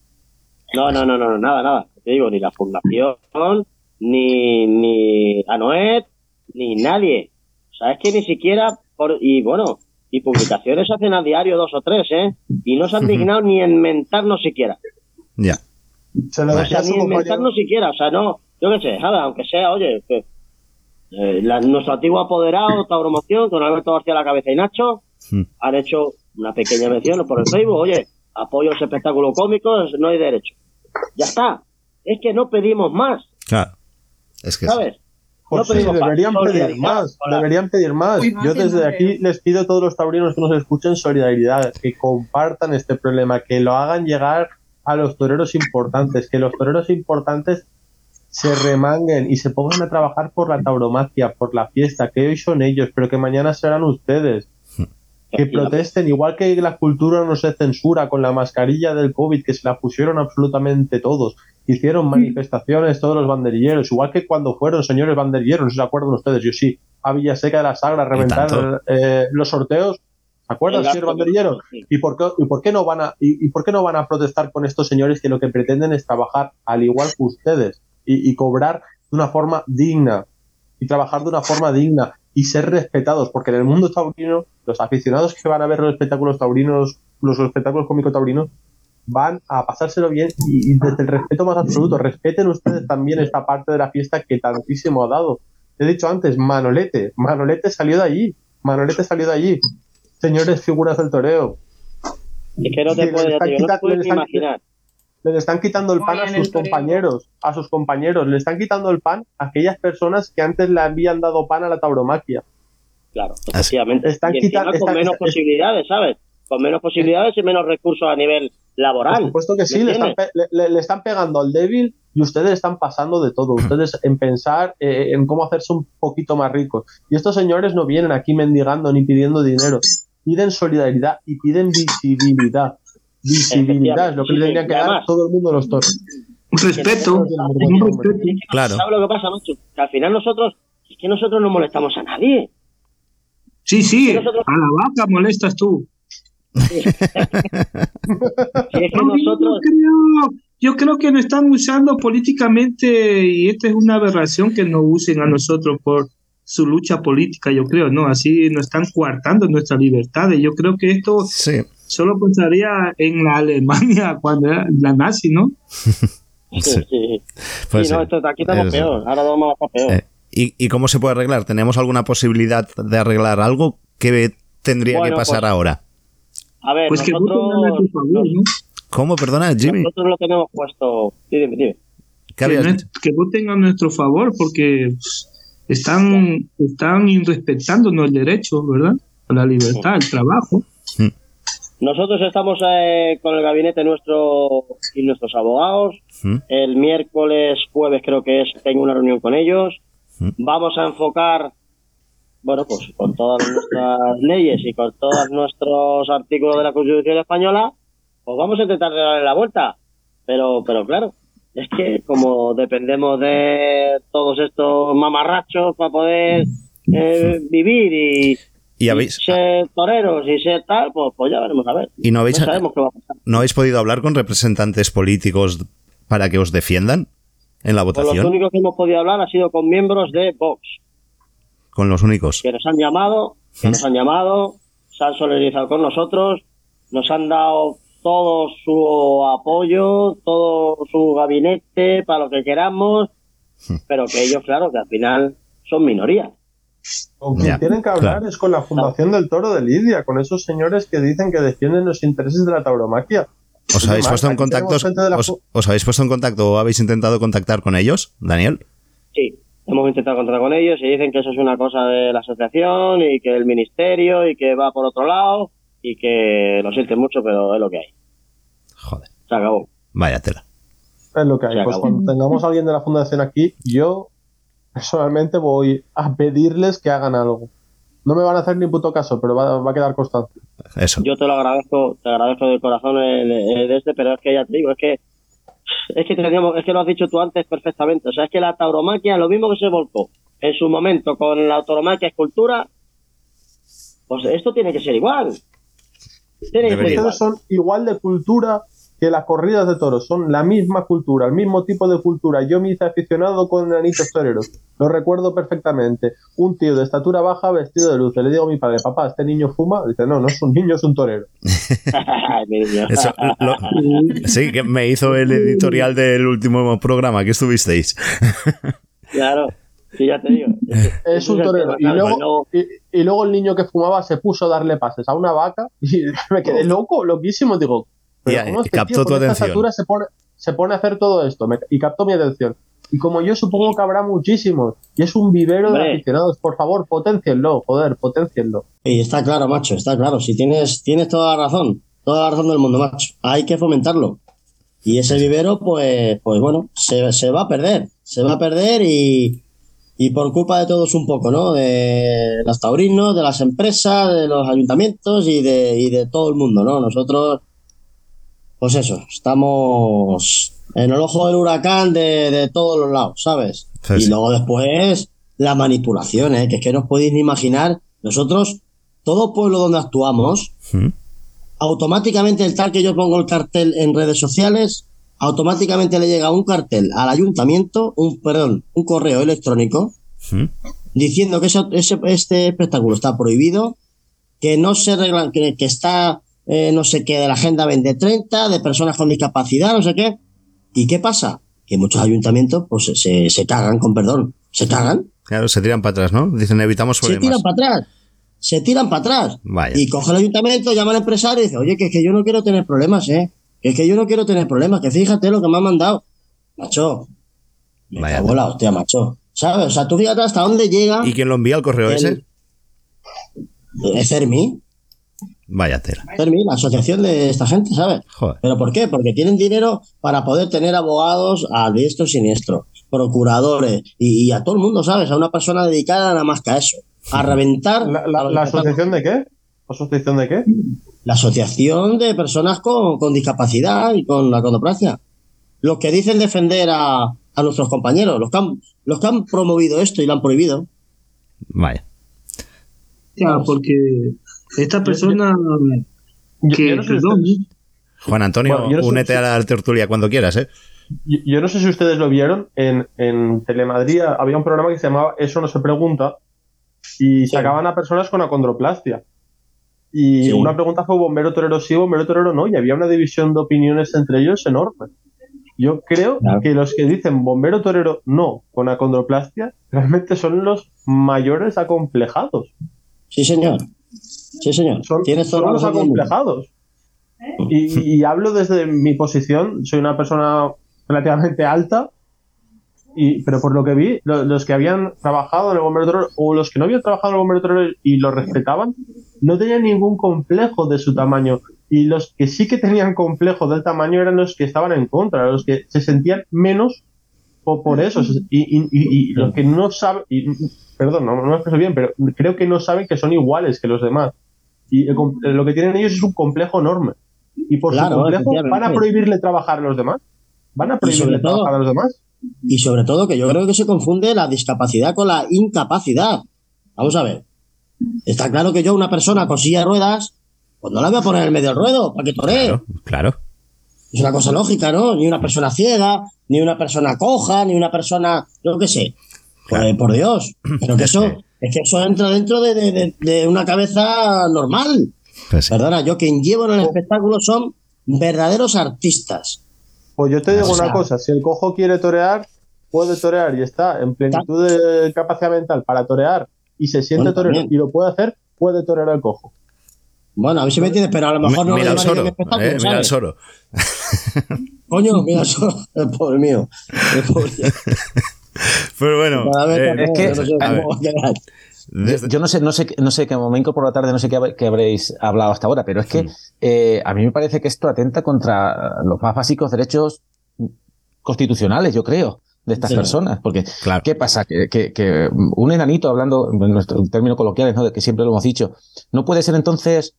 no no no no no, nada nada te digo ni la fundación ni ni Anoet ni nadie o sea es que ni siquiera por y bueno y publicaciones se hacen a diario dos o tres eh y no se han dignado ni en mentarnos siquiera Ya. Se lo. O sea, a su ni compañero. inventarnos siquiera, o sea, no, yo qué sé, ¿sabes? Aunque sea, oye, que, eh, la- nuestro antiguo apoderado, Tauromoción, con Alberto García la cabeza y Nacho, Hmm. han hecho una pequeña mención por el Facebook, oye, apoyo ese espectáculo cómico, es- no hay derecho. Ya está. Es que no pedimos más, Claro. Es que ¿sabes? Pues no sí, pedimos más. deberían pedir más, con la- deberían pedir más. Uy, más Yo de desde no aquí les pido a todos los taurinos que nos escuchen solidaridad, que compartan este problema, que lo hagan llegar a los toreros importantes, que los toreros importantes se remanguen y se pongan a trabajar por la tauromaquia, por la fiesta, que hoy son ellos, pero que mañana serán ustedes. Que protesten, igual que la cultura no se censura con la mascarilla del COVID, que se la pusieron absolutamente todos. Hicieron manifestaciones todos los banderilleros, igual que cuando fueron señores banderilleros, no se acuerdan ustedes, yo sí, a Villaseca de la Sagra a reventar tanto. eh, los sorteos. ¿Se acuerdan, El señor banderillero? sí. ¿Y por, qué, ¿Y por qué no van a y, y por qué no van a protestar con estos señores que lo que pretenden es trabajar al igual que ustedes y, y cobrar de una forma digna y trabajar de una forma digna y ser respetados? Porque en el mundo taurino, los aficionados que van a ver los espectáculos taurinos, los espectáculos cómicos taurinos, van a pasárselo bien y, y desde el respeto más absoluto. Respeten ustedes también esta parte de la fiesta que tantísimo ha dado. He dicho antes, Manolete. Manolete salió de allí. Manolete salió de allí. Señores figuras del toreo. Es que no te puedes, están digo, no te puedes le están- imaginar. Les están quitando el pan a sus compañeros, a sus compañeros, le están quitando el pan a aquellas personas que antes le habían dado pan a la tauromaquia. Claro, efectivamente. Están y quitando- con están- menos están- posibilidades, ¿sabes? Con menos posibilidades y menos recursos a nivel laboral. Por supuesto que sí, ¿Me le están, le, le- le están pegando al débil y ustedes están pasando de todo. Ustedes en pensar eh, en cómo hacerse un poquito más ricos. Y estos señores no vienen aquí mendigando ni pidiendo dinero. Piden solidaridad y piden visibilidad. Visibilidad es lo que le tendría que dar todo el mundo a los toros. Un respeto. Claro. ¿Sabes lo que pasa, macho? Que al final nosotros, es que nosotros no molestamos a nadie. Sí, sí, a la vaca molestas tú. Es que nosotros, yo, creo, yo creo que nos están usando políticamente y esta es una aberración que nos usen a nosotros por su lucha política, yo creo, ¿no? Así nos están coartando nuestras libertades. Yo creo que esto Sí. solo pensaría en la Alemania cuando era la nazi, ¿no? sí, Sí. sí. Pues Sí, no, esto, aquí estamos Eso. peor, ahora vamos a estar peor. Eh, ¿y, ¿Y cómo se puede arreglar? ¿Tenemos alguna posibilidad de arreglar algo? ¿Qué tendría Bueno, que pasar pues- ahora? A ver, Pues que voten a nosotros, nuestro favor, ¿no? ¿Cómo? Perdona, Jimmy. nosotros lo tenemos puesto. Sí, dime, dime. ¿Qué que, habías no- dicho? que voten a nuestro favor porque pues, están, están irrespetándonos el derecho, ¿verdad? A la libertad, al trabajo. Nosotros estamos eh, con el gabinete nuestro y nuestros abogados. ¿Mm? El miércoles, jueves creo que es, tengo una reunión con ellos. ¿Mm? Vamos a enfocar, bueno, pues con todas nuestras leyes y con todos nuestros artículos de la Constitución española, pues vamos a intentar darle la vuelta. Pero, pero claro, es que como dependemos de todos estos mamarrachos para poder eh, vivir y, ¿Y, habéis, ser toreros y ser tal, pues, pues ya veremos a ver. ¿Y no habéis- sabemos qué va a pasar. ¿No habéis podido hablar con representantes políticos para que os defiendan en la Con los votación? únicos que hemos podido hablar ha sido con miembros de Vox, Con los únicos. que nos han llamado, que nos han llamado, se han solidarizado con nosotros, nos han dado todo su apoyo, todo su gabinete para lo que queramos, pero que ellos, claro, que al final son minoría. Con quien tienen que hablar claro. es con la Fundación del Toro de Lidia, con esos señores que dicen que defienden los intereses de la tauromaquia. ¿Os habéis puesto en contacto? Os, habéis puesto en contacto o habéis intentado contactar con ellos, Daniel? Sí, hemos intentado contar con ellos y dicen que eso es una cosa de la asociación y que el ministerio y que va por otro lado y que lo sienten mucho, pero es lo que hay. Joder, Se acabó. vaya tela. Es lo que hay. Se Pues acabó. cuando tengamos a alguien de la Fundación aquí, yo personalmente voy a pedirles que hagan algo. No me van a hacer ni puto caso, pero va, va a quedar constancia. Eso. Yo te lo agradezco, te agradezco de corazón el, el este, pero es que ya te digo, es que es que teníamos, es que lo has dicho tú antes perfectamente, o sea, es que la tauromaquia, lo mismo que se volcó en su momento con la tauromaquia escultura, pues esto tiene que ser igual. Tiene que ser Debería. igual. Ustedes son igual de cultura que las corridas de toros, son la misma cultura, el mismo tipo de cultura. Yo me hice aficionado con anitos toreros, lo recuerdo perfectamente. Un tío de estatura baja vestido de luz. Le digo a mi padre, papá, ¿este niño fuma? Dice, no, no es un niño, es un torero. Eso, lo- sí, que me hizo el editorial del último programa que estuvisteis. Claro, sí, ya te digo. Es un torero. Y luego, y, y luego el niño que fumaba se puso a darle pases a una vaca y me quedé loco, loquísimo. Digo, Y- pero ¿cómo y este captó tío tu con esta atención. estatura se pone, se pone a hacer todo esto? Me- y captó mi atención. Y como yo supongo que habrá muchísimos, y es un vivero de aficionados, por favor, potencienlo, joder, potencienlo. Y está claro, macho, está claro. Si tienes, tienes toda la razón, toda la razón del mundo, macho. Hay que fomentarlo. Y ese vivero, pues, pues bueno, se, se va a perder. Se va a perder y, y por culpa de todos un poco, ¿no? De los taurinos, de las empresas, de los ayuntamientos y de, y de todo el mundo, ¿no? Nosotros, pues eso, estamos en el ojo del huracán de, de todos los lados, ¿sabes? Sí, y sí. luego después la manipulación, ¿eh? que es que no os podéis ni imaginar. Nosotros, todo pueblo donde actuamos, ¿Mm? automáticamente el tal que yo pongo el cartel en redes sociales, automáticamente le llega un cartel al ayuntamiento, un perdón, un correo electrónico ¿Mm? diciendo que ese, ese- este espectáculo está prohibido, que no se regla, que, que está eh, no sé qué de la agenda 2030, de personas con discapacidad, no sé qué. ¿Y qué pasa? Que muchos ayuntamientos pues se- se, se cagan, con perdón, se cagan, Claro, se tiran para atrás, ¿no? Dicen, evitamos se problemas. tiran para atrás, se tiran para atrás. Vaya. Y coge el ayuntamiento, llama al empresario y dice, oye, que es que yo no quiero tener problemas, ¿eh? Que es que yo no quiero tener problemas, que fíjate lo que me han mandado. Macho, me Vaya. cago en la hostia, macho. ¿Sabes? O sea, tú fíjate hasta dónde llega ¿Y quién lo envía al correo el- ese? eh, Cermi, Vaya tela. Cermi, la asociación de esta gente, ¿sabes? Joder. ¿Pero por qué? Porque tienen dinero para poder tener abogados a diestro y siniestro, procuradores y, y a todo el mundo, ¿sabes? A una persona dedicada nada más que a eso. A reventar. ¿La, la- a asociación de qué? ¿Asociación de qué? La asociación de personas con, con discapacidad y con la condopracia. Los que dicen defender a, a nuestros compañeros, los que, han, los que han promovido esto y lo han prohibido. Vaya. Ya, porque esta persona que, yo no sé perdón, ustedes- Juan Antonio, Bueno, no únete si- a la tertulia cuando quieras, ¿eh? Yo, yo no sé si ustedes lo vieron, en, en Telemadrid había un programa que se llamaba Eso no se pregunta y sacaban a personas con acondroplastia. Y Sí. una pregunta fue bombero torero sí, bombero torero no, y había una división de opiniones entre ellos enorme. Yo creo Claro. que los que dicen bombero torero no con acondroplastia realmente son los mayores acomplejados. Sí, señor. Sí, señor. Son, son los acomplejados. Y, y hablo desde mi posición, soy una persona relativamente alta, y, pero por lo que vi, lo- los que habían trabajado en el bombero torero o los que no habían trabajado en el bombero torero y lo respetaban, no tenían ningún complejo de su tamaño. Y los que sí que tenían complejo del tamaño eran los que estaban en contra, los que se sentían menos po- por eso. Y, y- y- y los que no saben, perdón, no, no me expreso bien, pero creo que no saben que son iguales que los demás. Y el lo que tienen ellos es un complejo enorme. Y por Claro, su complejo van a prohibirle trabajar a los demás. Van a prohibirle todo- trabajar a los demás. Y sobre todo que yo creo que se confunde la discapacidad con la incapacidad. Vamos a ver. Está claro que yo, una persona con silla de ruedas, pues no la voy a poner en medio del ruedo para que toree. Claro, claro. Es una cosa lógica, ¿no? Ni una persona ciega, ni una persona coja, ni una persona, yo qué sé. Pues, por Dios. Pero que eso, es que eso entra dentro de, de- de- de una cabeza normal. Pues sí. Perdona, yo quien llevo en el espectáculo son verdaderos artistas. Pues yo te digo O sea- una cosa, si el cojo quiere torear, puede torear y está en plenitud de capacidad mental para torear y se siente Bueno, torero y lo puede hacer, puede torear al cojo. Bueno, a ver si me entiendes, pero a lo mejor no mira lo el soro, eh, mira el soro. Coño, mira el soro. El pobre mío. El pobre. Pero bueno, eh, es que- no sé a ver. Desde- Yo no sé, no sé, no sé, que me he incorporado tarde, no sé qué, hab- qué habréis hablado hasta ahora, pero es que eh, a mí me parece que esto atenta contra los más básicos derechos constitucionales, yo creo, de estas Sí. personas. Porque, Claro. ¿qué pasa? Que, que- que un enanito, hablando en nuestro término coloquiales, ¿no? De que siempre lo hemos dicho, no puede ser entonces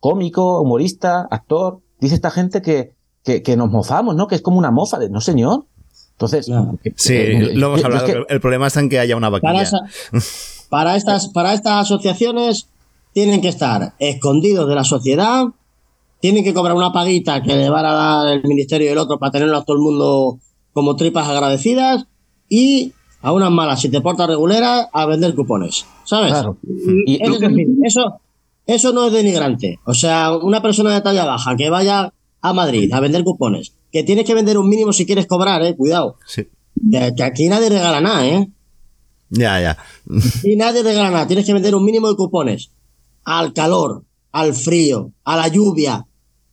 cómico, humorista, actor. Dice esta gente que, que, que nos mofamos, ¿no? Que es como una mofa. De, no, señor. Entonces, Claro. que- Sí, eh, lo hemos hablado. es que- El problema está en que haya una Para, vaquilla. esa- para, estas, para estas asociaciones tienen que estar escondidos de la sociedad, tienen que cobrar una paguita que le van a dar el ministerio y el otro para tenerlo a todo el mundo como tripas agradecidas y a unas malas, si te portas regulera, a vender cupones. ¿Sabes? Claro. Y- Es decir, eso, eso no es denigrante. O sea, una persona de talla baja que vaya a Madrid a vender cupones, que tienes que vender un mínimo si quieres cobrar, eh, cuidado. Sí. Que, que aquí nadie regala nada, ¿eh? Ya, ya. Y nadie regala nada. Tienes que vender un mínimo de cupones. Al calor, al frío, a la lluvia,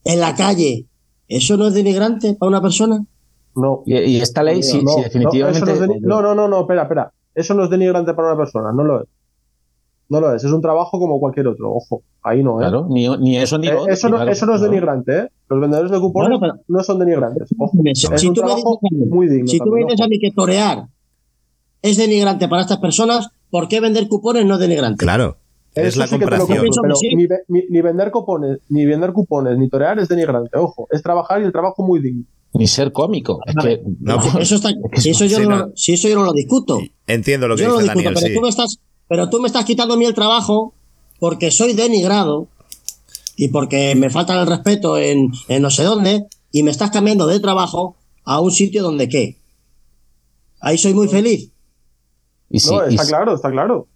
en la calle. ¿Eso no es denigrante para una persona? No. y, y esta ley, si, no, definitivamente. eso no, no, no, no, no, espera, espera. Eso no es denigrante para una persona, no lo es. No lo es, es un trabajo como cualquier otro, ojo, ahí no, ¿eh? Claro, ni, ni eso ni Eh, otro, eso, no, claro, eso no es denigrante, ¿eh? Los vendedores de cupones Bueno, pero- no son denigrantes. Ojo. Si, Es si un tú me trabajo dices, muy digno. si tú me dices ojo. a mí que torear es denigrante para estas personas, ¿por qué vender cupones no es denigrante? Claro. Es Eso la sí comparación. compro, pero sí. ni, ni- ni vender cupones, ni vender cupones, ni torear es denigrante, ojo. Es trabajar y el trabajo muy digno. Ni ser cómico. Es Vale. que. No, Eso está, si, eso yo Sí, no, no. si eso yo no lo discuto. Entiendo lo que Yo no lo dice discuto, Daniel, pero, sí. tú me estás, pero tú me estás quitando a mí el trabajo porque soy denigrado y porque me falta el respeto en, en no sé dónde y me estás cambiando de trabajo a un sitio donde qué. Ahí soy muy feliz. Y si- no, y está si- claro, está claro.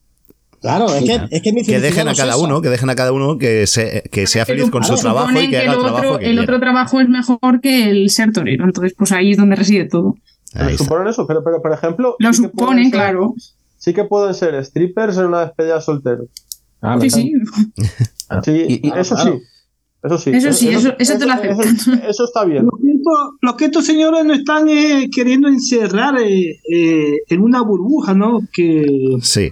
Claro, es que, es que mi Que dejen no a cada uno, que dejen a cada uno que, se, que sea feliz con su trabajo y que haga el el trabajo otro, que el quiera. otro trabajo es mejor que el ser torero. Entonces, pues ahí es donde reside todo. Pero suponen eso, pero, pero por ejemplo. Lo sí que pueden suponen, ser- claro. Sí que pueden ser strippers en una despedida de soltero. Ah, Sí, sí. Sí, Y- y- eso claro. sí. Eso sí. Eso sí, eso- eso te lo eso, aceptan. eso está bien. Esto- lo que estos señores no están eh, queriendo encerrar eh, eh, en una burbuja, ¿no? Que, Sí.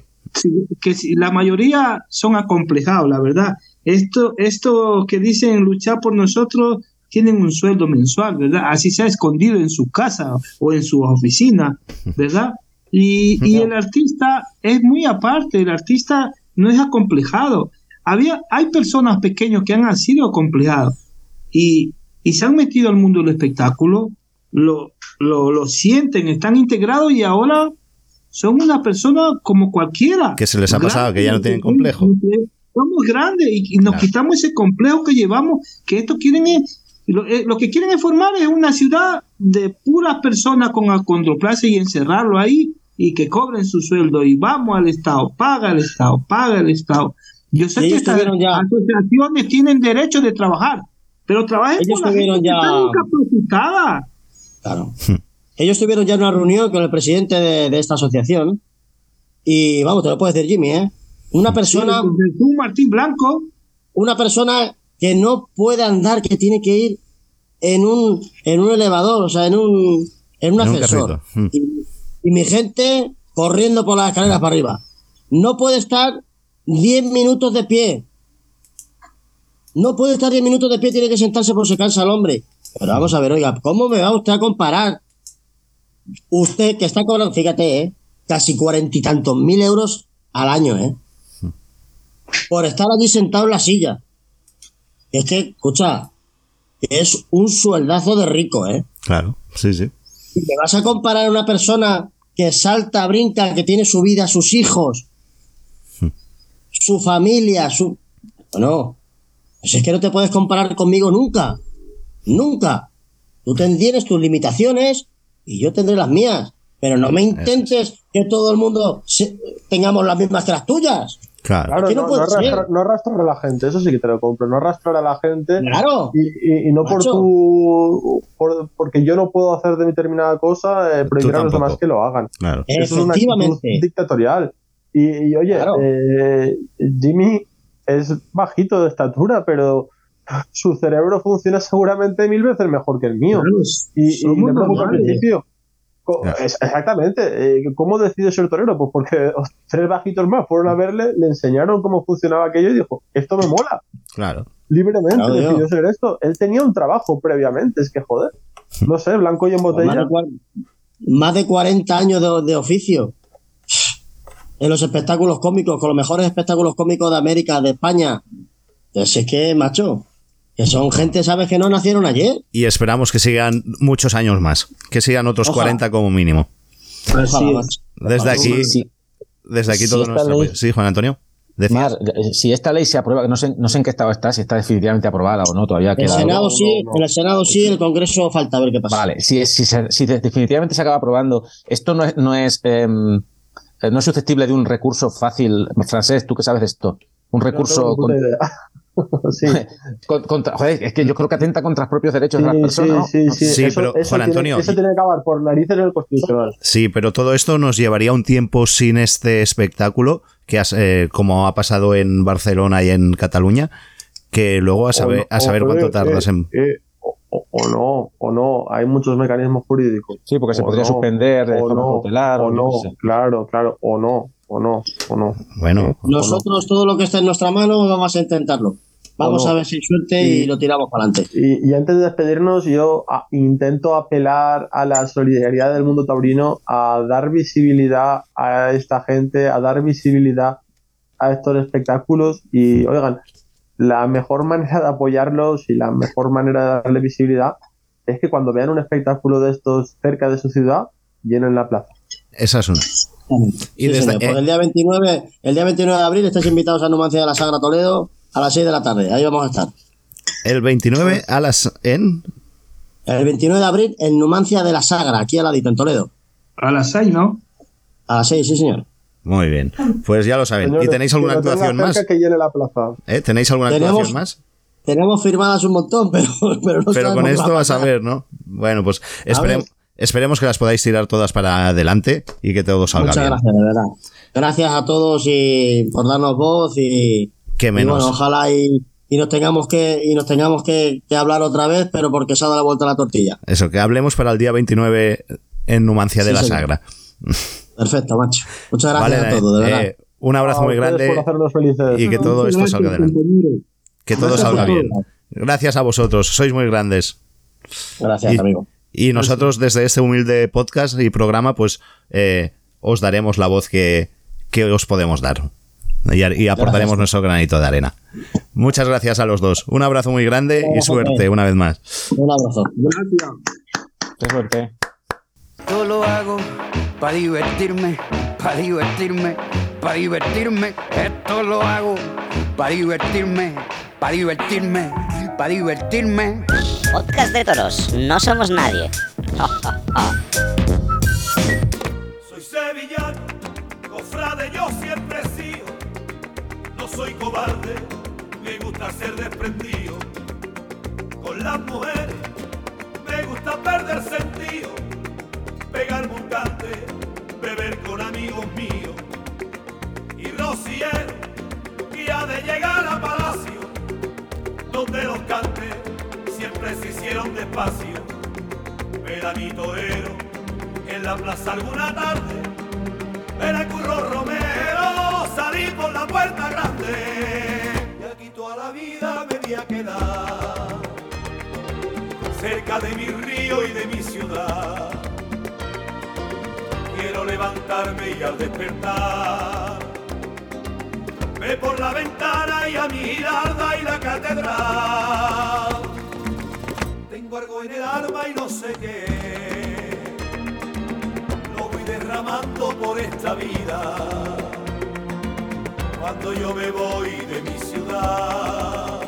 que la mayoría son acomplejados, la verdad. Esto, esto que dicen luchar por nosotros tienen un sueldo mensual, ¿verdad? Así sea escondido en su casa o en su oficina, ¿verdad? Y, y el artista es muy aparte, el artista no es acomplejado. había, hay personas pequeñas que han sido complejadas y, y se han metido al mundo del espectáculo, lo, lo, lo sienten, están integrados y ahora son una persona como cualquiera. Que se les ha pasado, que ya no tienen complejo. Somos grandes y, y nos Claro. quitamos ese complejo que llevamos, que esto quieren es, lo, eh, lo que quieren es formar es una ciudad de puras personas con acondroplasia y encerrarlo ahí y que cobren su sueldo y vamos al Estado, paga el Estado, paga el Estado. Yo sé que estas asociaciones tienen derecho de trabajar, pero trabajen Ellos con la gente que ya- está incapacitada. Claro. Ellos tuvieron ya una reunión con el presidente de, de esta asociación y vamos, te lo puedo decir Jimmy, ¿eh? Una persona, Sí, Martín Blanco, una persona que no puede andar, que tiene que ir en un, en un elevador, o sea, en un, en un En un ascensor. Mm. y, y mi gente corriendo por las escaleras para arriba. No puede estar 10 minutos de pie. No puede estar 10 minutos de pie, tiene que sentarse por se cansa el hombre. Pero vamos a ver, oiga, ¿cómo me va usted a comparar? Usted que está cobrando, fíjate, ¿eh? casi cuarenta y tantos mil euros al año, ¿eh? Por estar allí sentado en la silla. Es que, escucha, es un sueldazo de rico, ¿eh? Claro, sí, sí. Y te vas a comparar a una persona que salta, brinca, que tiene su vida, sus hijos, su familia, su... Bueno, pues es que no te puedes comparar conmigo nunca. Nunca. Tú tienes tus limitaciones y yo tendré las mías. Pero no me intentes que todo el mundo se- tengamos las mismas que las tuyas. Claro. Claro, no no, arrastrar, no arrastrar a la gente, eso sí que te lo compro. No arrastrar a la gente Claro. y, y- y no por Macho. tu. por- porque yo no puedo hacer de determinada cosa, eh, prohibir a los demás que lo hagan. Claro. Eso es una dictatorial. Y, y, oye, Claro. eh, Jimmy es bajito de estatura, pero su cerebro funciona seguramente mil veces mejor que el mío. Claro, Y, y le pregunto al principio. exactamente. eh, ¿Cómo decidió ser torero? Pues porque tres bajitos más fueron a verle, le enseñaron cómo funcionaba aquello y dijo, esto me mola. Claro. Libremente Claro, decidió ser esto. Él tenía un trabajo previamente, es que joder. No sé, blanco y en Más botella. de, más de 40 años de, de oficio en los espectáculos cómicos, con los mejores espectáculos cómicos de América, de España. Pues es que, macho, que son gente, ¿sabes? Que no nacieron ayer. Y esperamos que sigan muchos años más. Que sigan otros Ojalá. 40 como mínimo. Ojalá. Desde aquí, Sí, desde aquí todo esta nuestro ley-. Sí, Juan Antonio. Mar, eh, si esta ley se aprueba, que no sé, no sé en qué estado está, si está definitivamente aprobada o no, todavía En el queda. Senado sí, no. en el Senado sí, en el Congreso falta a ver qué pasa. Vale, si, si, si de- definitivamente se acaba aprobando, esto no es, no es, em, eh, no es susceptible de un recurso fácil, francés, tú que sabes de esto, un recurso sí. con- contra, joder, es que yo creo que atenta contra los propios derechos de las Sí, personas. ¿no? sí, sí, sí. Sí, Eso- pero, eso Juan tiene- Antonio, Eso tiene que acabar por narices en el Constitucional. Sí, pero todo esto nos llevaría un tiempo sin este espectáculo, que has- eh, como ha pasado en Barcelona y en Cataluña, que luego a saber, O a saber o- cuánto eh, tardas en... eh, o, no, o no. Hay muchos mecanismos jurídicos. Sí, porque se podría no, suspender de o forma no, cautelar. O no, sé. claro, claro. O no, o no, o no. Bueno, Nosotros, todo lo que está en nuestra mano, vamos a intentarlo. Vamos no. a ver si hay suerte Y- y lo tiramos para adelante. Y, y antes de despedirnos, yo ah, intento apelar a la solidaridad del mundo taurino, a dar visibilidad a esta gente, a dar visibilidad a estos espectáculos. Y oigan, la mejor manera de apoyarlos y la mejor manera de darle visibilidad es que cuando vean un espectáculo de estos cerca de su ciudad, llenen la plaza. esa es una. Y Sí, desde, señor. Pues eh, el día 29, el día 29 de abril estáis invitados a Numancia de la Sagra Toledo a las 6 de la tarde. Ahí vamos a estar. el 29 a las... ¿En? El 29 de abril en Numancia de la Sagra, aquí al ladito, en Toledo. A las seis, ¿no? A las 6, sí, señor. Muy bien. Pues ya lo saben. Señores, ¿Y tenéis alguna actuación más? cerca, Que llene la plaza. ¿Eh? ¿Tenéis alguna Tenemos- actuación más? Tenemos firmadas un montón, pero, pero no Pero con qué esto va vas a ver, ¿no? Bueno, pues ver. esperemos que las podáis tirar todas para adelante y que todo salga Muchas bien. gracias, de verdad. Gracias a todos y por darnos voz y, Que y menos. bueno, ojalá y, y nos tengamos que y nos tengamos que, que hablar otra vez, pero porque se ha dado la vuelta a la tortilla. Eso, que hablemos para el día 29 en Numancia de Sí, la señor. Sagra. Perfecto, macho. Muchas gracias Vale, a todos, de eh, verdad. un abrazo A muy grande por hacernos felices. y que todo esto gracias, salga adelante. Que todo Gracias salga bien. Gracias a vosotros, sois muy grandes. Gracias, y- amigo. Y nosotros desde este humilde podcast y programa, pues eh, os daremos la voz que, que os podemos dar. y, y aportaremos nuestro granito de arena. Muchas gracias a los dos. Un abrazo muy grande y suerte una vez más. Un abrazo. Qué suerte. Yo lo hago para divertirme, para divertirme, para divertirme. Esto lo hago para divertirme, para divertirme, para divertirme. Podcast de toros, no somos nadie. Soy sevillano, cofrade, yo siempre he sido. No soy cobarde, me gusta ser desprendido. Con las mujeres, me gusta perder sentido. Pegarme un cante, beber con amigos míos. Y rociero, que ha de llegar a palacio, donde los cantes siempre se hicieron despacio. Ver a mi torero en la plaza alguna tarde, ver a Curro Romero salir por la puerta grande. Y aquí toda la vida me voy a quedar, cerca de mi río y de mi ciudad. Quiero levantarme y al despertar, ve por la ventana y a mi girarda y la catedral. Tengo algo en el alma y no sé qué. Lo voy derramando por esta vida. Cuando yo me voy de mi ciudad.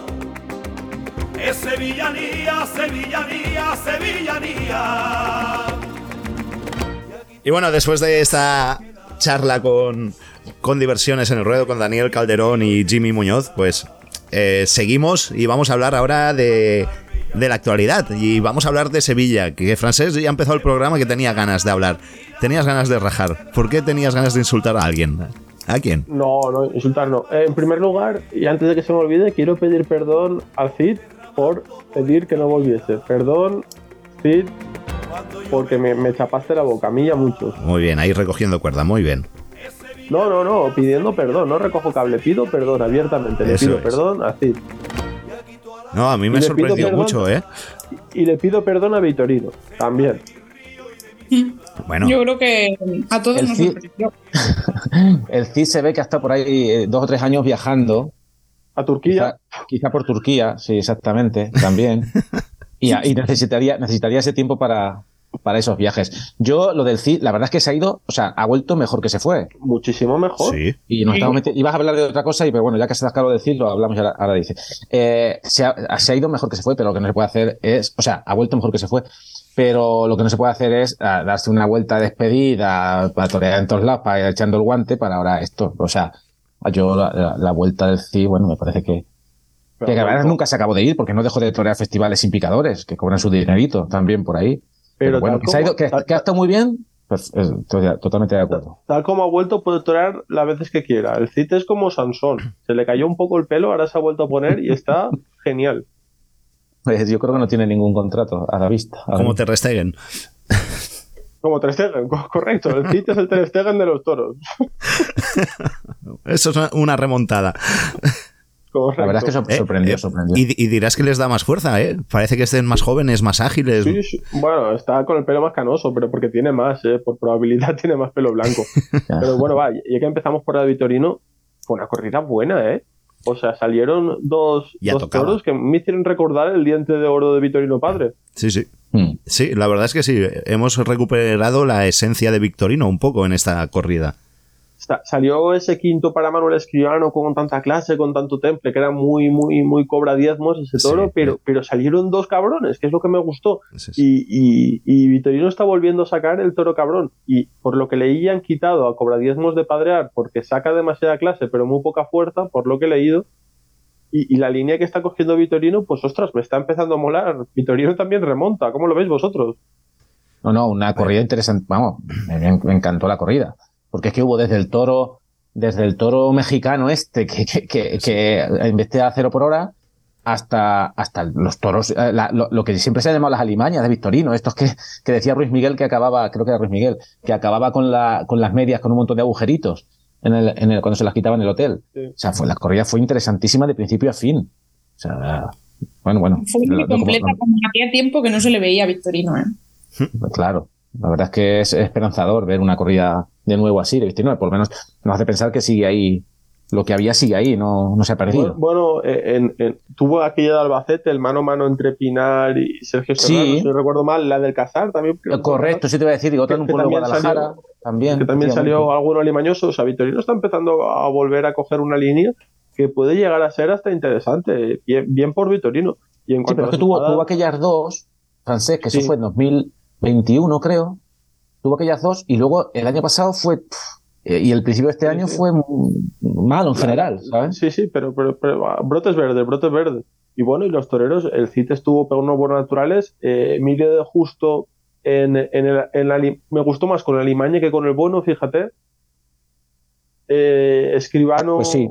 Es sevillanía, sevillanía, sevillanía. Y bueno, después de esta charla con, con diversiones en el ruedo con Daniel Calderón y Jimmy Muñoz, pues eh, seguimos y vamos a hablar ahora de, de la actualidad. Y vamos a hablar de Sevilla, que Francés ya empezó el programa que tenía ganas de hablar. Tenías ganas de rajar. ¿Por qué tenías ganas de insultar a alguien? ¿A quién? No, no, insultar no. En primer lugar, y antes de que se me olvide, quiero pedir perdón al Cid por pedir que no volviese. Perdón, Cid, porque me, me chapaste la boca, a mí y a muchos. Muy bien, ahí recogiendo cuerda, muy bien. No, no, no, pidiendo perdón, no recojo cable, pido perdón abiertamente, le Eso pido es. perdón a Cid. No, a mí me pido sorprendió perdón. mucho, ¿eh? Y le pido perdón a Vitorino, también. Bueno, Yo creo que a todos El nos Cid- sorprendió. El Cid se ve que ha estado por ahí eh, dos o tres años viajando. A Turquía. Quizá, quizá por Turquía, sí, exactamente, también. y, y necesitaría, necesitaría ese tiempo para, para esos viajes. Yo, lo del Cid, la verdad es que se ha ido, o sea, ha vuelto mejor que se fue. Muchísimo mejor. sí. Y nos Sí. estamos meti- ibas a hablar de otra cosa, y pero bueno, ya que se ha sacado del Cid, lo hablamos y ahora, ahora dice. Eh, se, ha, se ha ido mejor que se fue, pero lo que no se puede hacer es, o sea, ha vuelto mejor que se fue. Pero lo que no se puede hacer es ah, darse una vuelta de despedida, para torear en todos lados, para ir echando el guante para ahora esto. O sea, yo la, la- la vuelta del CI, bueno, me parece que, Pero que la verdad tampoco- nunca se acabó de ir, porque no dejó de torear festivales sin picadores, que cobran su dinerito también por ahí. Pero, Pero bueno, que, se ha ido, que, tal- que ha estado muy bien, pues to- totalmente de acuerdo. Tal como ha vuelto, puede torear las veces que quiera. El Cid es como Sansón. Se le cayó un poco el pelo, ahora se ha vuelto a poner y está genial. Pues yo creo que no tiene ningún contrato a la vista. Como mismo. te resteguen. Como Ter Stegen, co- correcto. El Cid es el Ter Stegen de los toros. Eso es una remontada. Correcto. La verdad es que sor- Eh, sorprendió, eh, sorprendió. Y, y dirás que les da más fuerza, ¿eh? Parece que estén más jóvenes, más ágiles. Sí, sí. Bueno, está con el pelo más canoso, pero porque tiene más, ¿eh? por probabilidad tiene más pelo blanco. Pero bueno, va, ya que empezamos por el Vitorino, fue una corrida buena, ¿eh? O sea, salieron dos, Ya dos toros que me hicieron recordar el diente de oro de Vitorino Padre. Sí, sí. Mm. Sí, la verdad es que sí. Hemos recuperado la esencia de Victorino un poco en esta corrida. Sa- Salió ese quinto para Manuel Escribano con tanta clase, con tanto temple, que era muy, muy, muy cobra diezmos ese toro, Sí. pero, pero salieron dos cabrones, que es lo que me gustó. Sí, sí. Y, y, y Vitorino está volviendo a sacar el toro cabrón. Y por lo que leí, han quitado a Cobradiezmos de padrear porque saca demasiada clase, pero muy poca fuerza, por lo que he leído. Y, y la línea que está cogiendo Vitorino, pues ostras, me está empezando a molar. Vitorino también remonta. ¿Cómo lo veis vosotros? No, no, una corrida interesante. Vamos, me, me encantó la corrida. Porque es que hubo desde el toro, desde el toro mexicano este, que, que, que, que en vez de a cero por hora, hasta, hasta los toros, eh, la- lo, lo que siempre se ha llamado las alimañas de Victorino, estos que, que decía Ruiz Miguel que acababa, creo que era Ruiz Miguel, que acababa con, la, con las medias con un montón de agujeritos en el, en el, cuando se las quitaba en el hotel. Sí. O sea, fue, la corrida fue interesantísima de principio a fin. O sea, bueno, bueno. Fue lo- como- completa, como hacía tiempo que no se le veía a Victorino. ¿eh? Claro, la verdad es que es esperanzador ver una corrida de nuevo así de Victorino, por lo menos nos hace pensar que sigue ahí lo que había sigue ahí, no, no se ha perdido. Bueno, eh, en- en- tuvo aquella de Albacete, el mano a mano entre Pinar y Sergio Serrano, Sí. si no recuerdo mal, la del Cazar también. creo. Correcto, sí te voy a decir, y otra en un pueblo de Guadalajara. salió- también. que también salió alguno limañoso. O sea, Vitorino está empezando a volver a coger una línea que puede llegar a ser hasta interesante. Bien, bien por Vitorino. Y en Sí, pero que tuvo, tuvo aquellas dos, francés, que eso fue en 2021, creo. Tuvo aquellas dos, y luego el año pasado fue. pff, eh, y el principio de este año fue malo en general, ¿sabes? Sí, sí, pero, pero, pero, ah, brotes verdes, brotes verdes. Y bueno, y los toreros, el CIT estuvo pegando unos buenos naturales. eh, Emilio de Justo en, en, el, en la, me gustó más con el Limaña que con el Bueno, fíjate. Eh, escribano. Pues sí,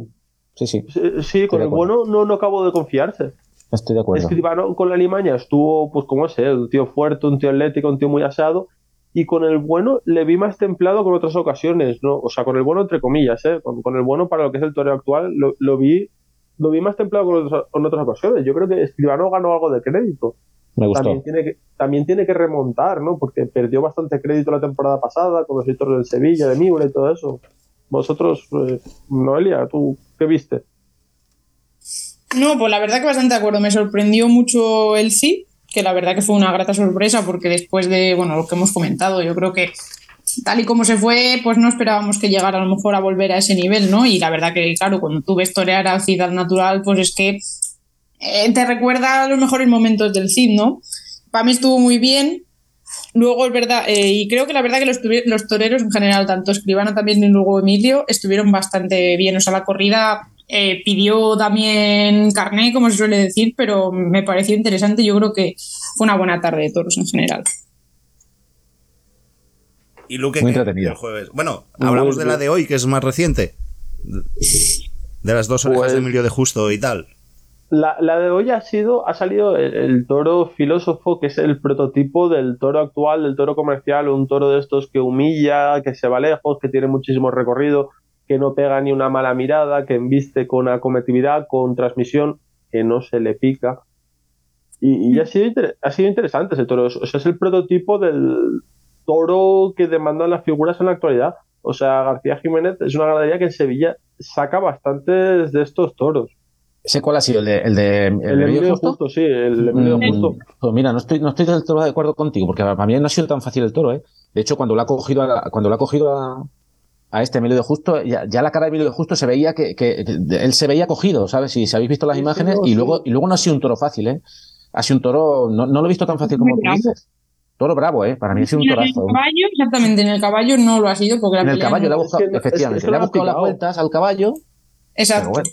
sí, sí, Sí, sí, con el. Bueno no, no acabo de confiarse. Estoy de acuerdo. Escribano con la Limaña estuvo, pues como es él, un tío fuerte, un tío atlético, un tío muy asado. Y con el bueno le vi más templado que en otras ocasiones, ¿no? O sea, con el bueno entre comillas, ¿eh? Con, con el bueno para lo que es el toreo actual, lo, lo vi lo vi más templado que en otras, en otras ocasiones. Yo creo que Escribano ganó algo de crédito. Me gustó. También tiene, que, también tiene que remontar, ¿no? Porque perdió bastante crédito la temporada pasada con los hitos del Sevilla, de Mibra y todo eso. Vosotros, eh, Noelia, ¿tú qué viste? No, pues la verdad que bastante de acuerdo. Me sorprendió mucho el sí, que la verdad que fue una grata sorpresa porque después de, bueno, lo que hemos comentado, yo creo que tal y como se fue, pues no esperábamos que llegara a lo mejor a volver a ese nivel, ¿no? Y la verdad que, claro, cuando tú ves torear al Cid al natural, pues es que eh, te recuerda los mejores momentos del Cid, ¿no? Para mí estuvo muy bien. Luego es verdad, eh, y creo que la verdad que los toreros en general, tanto Escribano también y luego Emilio, estuvieron bastante bien. O sea, la corrida eh, pidió también carné, como se suele decir, pero me pareció interesante. Yo creo que fue una buena tarde de toros en general. ¿Y Luque Muy entretenido. El jueves. Bueno, hablamos de la de hoy, que es más reciente. De las dos orejas Pues- de Emilio de Justo y tal. La, la de hoy ha sido, ha salido el, el toro filósofo, que es el prototipo del toro actual, del toro comercial, un toro de estos que humilla, que se va lejos, que tiene muchísimo recorrido, que no pega ni una mala mirada, que embiste con acometividad, con transmisión, que no se le pica. Y, y ha, sido ha sido interesante ese toro. O sea, es el prototipo del toro que demandan las figuras en la actualidad. O sea, García Jiménez es una ganadería que en Sevilla saca bastantes de estos toros. ¿Ese cuál ha sido? ¿El de, el de, el El Emilio Justo? Justo, sí, el Emilio Mm, Justo. Pues mira, no estoy, no estoy del todo de acuerdo contigo, porque para mí no ha sido tan fácil el toro, ¿eh? De hecho, cuando lo ha cogido a, cuando lo ha cogido a, a este Emilio de Justo, ya, ya la cara de Emilio de Justo se veía que, que- que él se veía cogido, ¿sabes? Si, si habéis visto las Sí, imágenes, y sí. luego, y luego no ha sido un toro fácil, ¿eh? Ha sido un toro, no, no lo he visto tan fácil como tú dices. Toro bravo, ¿eh? Para mí ha sido un En el torazo. caballo, exactamente, en el caballo no lo ha sido porque la En el caballo no- le ha buscado, es que efectivamente, es que le ha buscado las vueltas al caballo, Exacto. bueno.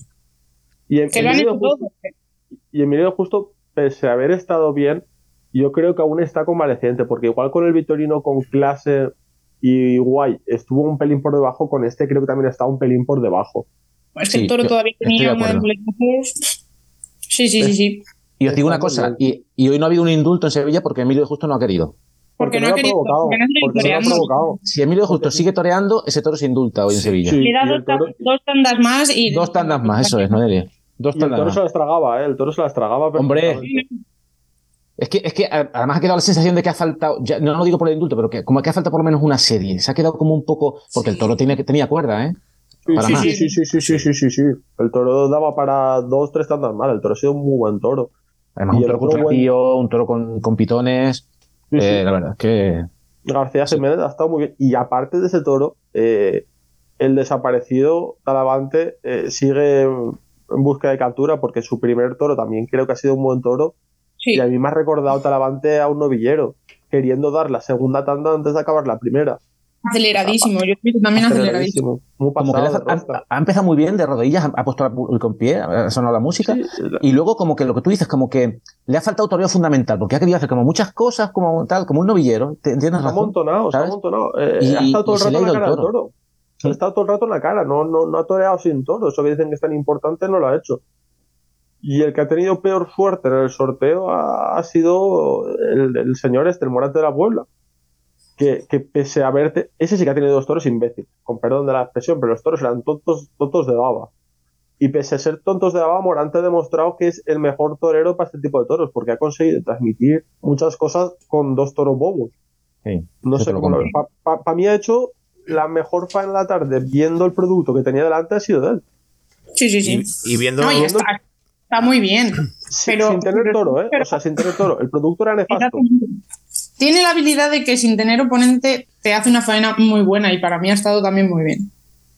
Y, em- Que lo han Emilio hecho Justo, y Emilio Justo, pese a haber estado bien, yo creo que aún está convaleciente, porque igual con el Vitorino con clase y guay estuvo un pelín por debajo, con este creo que también está un pelín por debajo. Es que Sí, el toro yo todavía tenía una. Sí, sí, sí, sí. Y os digo una cosa, y, y hoy no ha habido un indulto en Sevilla porque Emilio de Justo no ha querido. Porque no ha querido- provocado, porque no ha querido porque no lo ha toreando. provocado. Si Emilio de Justo sigue toreando, ese toro se indulta hoy en Sevilla. Sí, Le da dos, el toro- dos tandas más y. Dos tandas más, eso es, Noelia. Dos Y el tandas toro más. se las tragaba, ¿eh? El toro se las tragaba. Hombre. Es que, es que además ha quedado la sensación de que ha faltado, ya, no lo digo por el indulto, pero que como que ha faltado por lo menos una serie. Se ha quedado como un poco, porque el toro tiene, tenía cuerda, ¿eh? Sí, Para sí, más. sí, sí, sí, sí, sí, sí, sí, sí. El toro daba para dos, tres tandas más. El toro ha sido un muy buen toro. Además, Y un toro con buen- trapío, un toro con, con pitones. Sí, sí. Eh, la verdad es que. García Jiménez ha estado muy bien. Y aparte de ese toro, eh, el desaparecido Talavante eh, sigue en busca de captura porque su primer toro también creo que ha sido un buen toro. Sí. Y a mí me ha recordado Talavante a un novillero, queriendo dar la segunda tanda antes de acabar la primera. Aceleradísimo. Yo también aceleradísimo. Muy Como que ha, ha- empezado muy bien de rodillas, ha, ha puesto el con pie, ha sonado la música. Sí, Y luego, como que lo que tú dices, como que le ha faltado toreo fundamental, porque ha querido hacer como muchas cosas, como tal, como un novillero. Te- ¿Tienes se ha razón? amontonado, se ha amontonado. Eh, Y- ha estado todo el rato en la cara del toro. toro. Sí. Ha estado todo el rato en la cara, no, no, no ha toreado sin toro. Eso que dicen que es tan importante no lo ha hecho. Y el que ha tenido peor suerte en el sorteo ha, ha sido el, el señor este, el Morante de la Puebla. Que, que pese a verte, ese sí que ha tenido dos toros imbéciles, con perdón de la expresión, pero los toros eran tontos, tontos de baba. Y pese a ser tontos de baba, Morante ha demostrado que es el mejor torero para este tipo de toros, porque ha conseguido transmitir muchas cosas con dos toros bobos. Sí, No sé cómo lo. Para mí ha hecho la mejor faena de la tarde viendo el producto que tenía delante ha sido de él. Sí, sí, sí. Y, y viendo. No, y está, está muy bien. Pero, sin tener toro, ¿eh? O sea, sin tener toro. El producto era nefasto. Tiene la habilidad de que sin tener oponente te hace una faena muy buena y para mí ha estado también muy bien.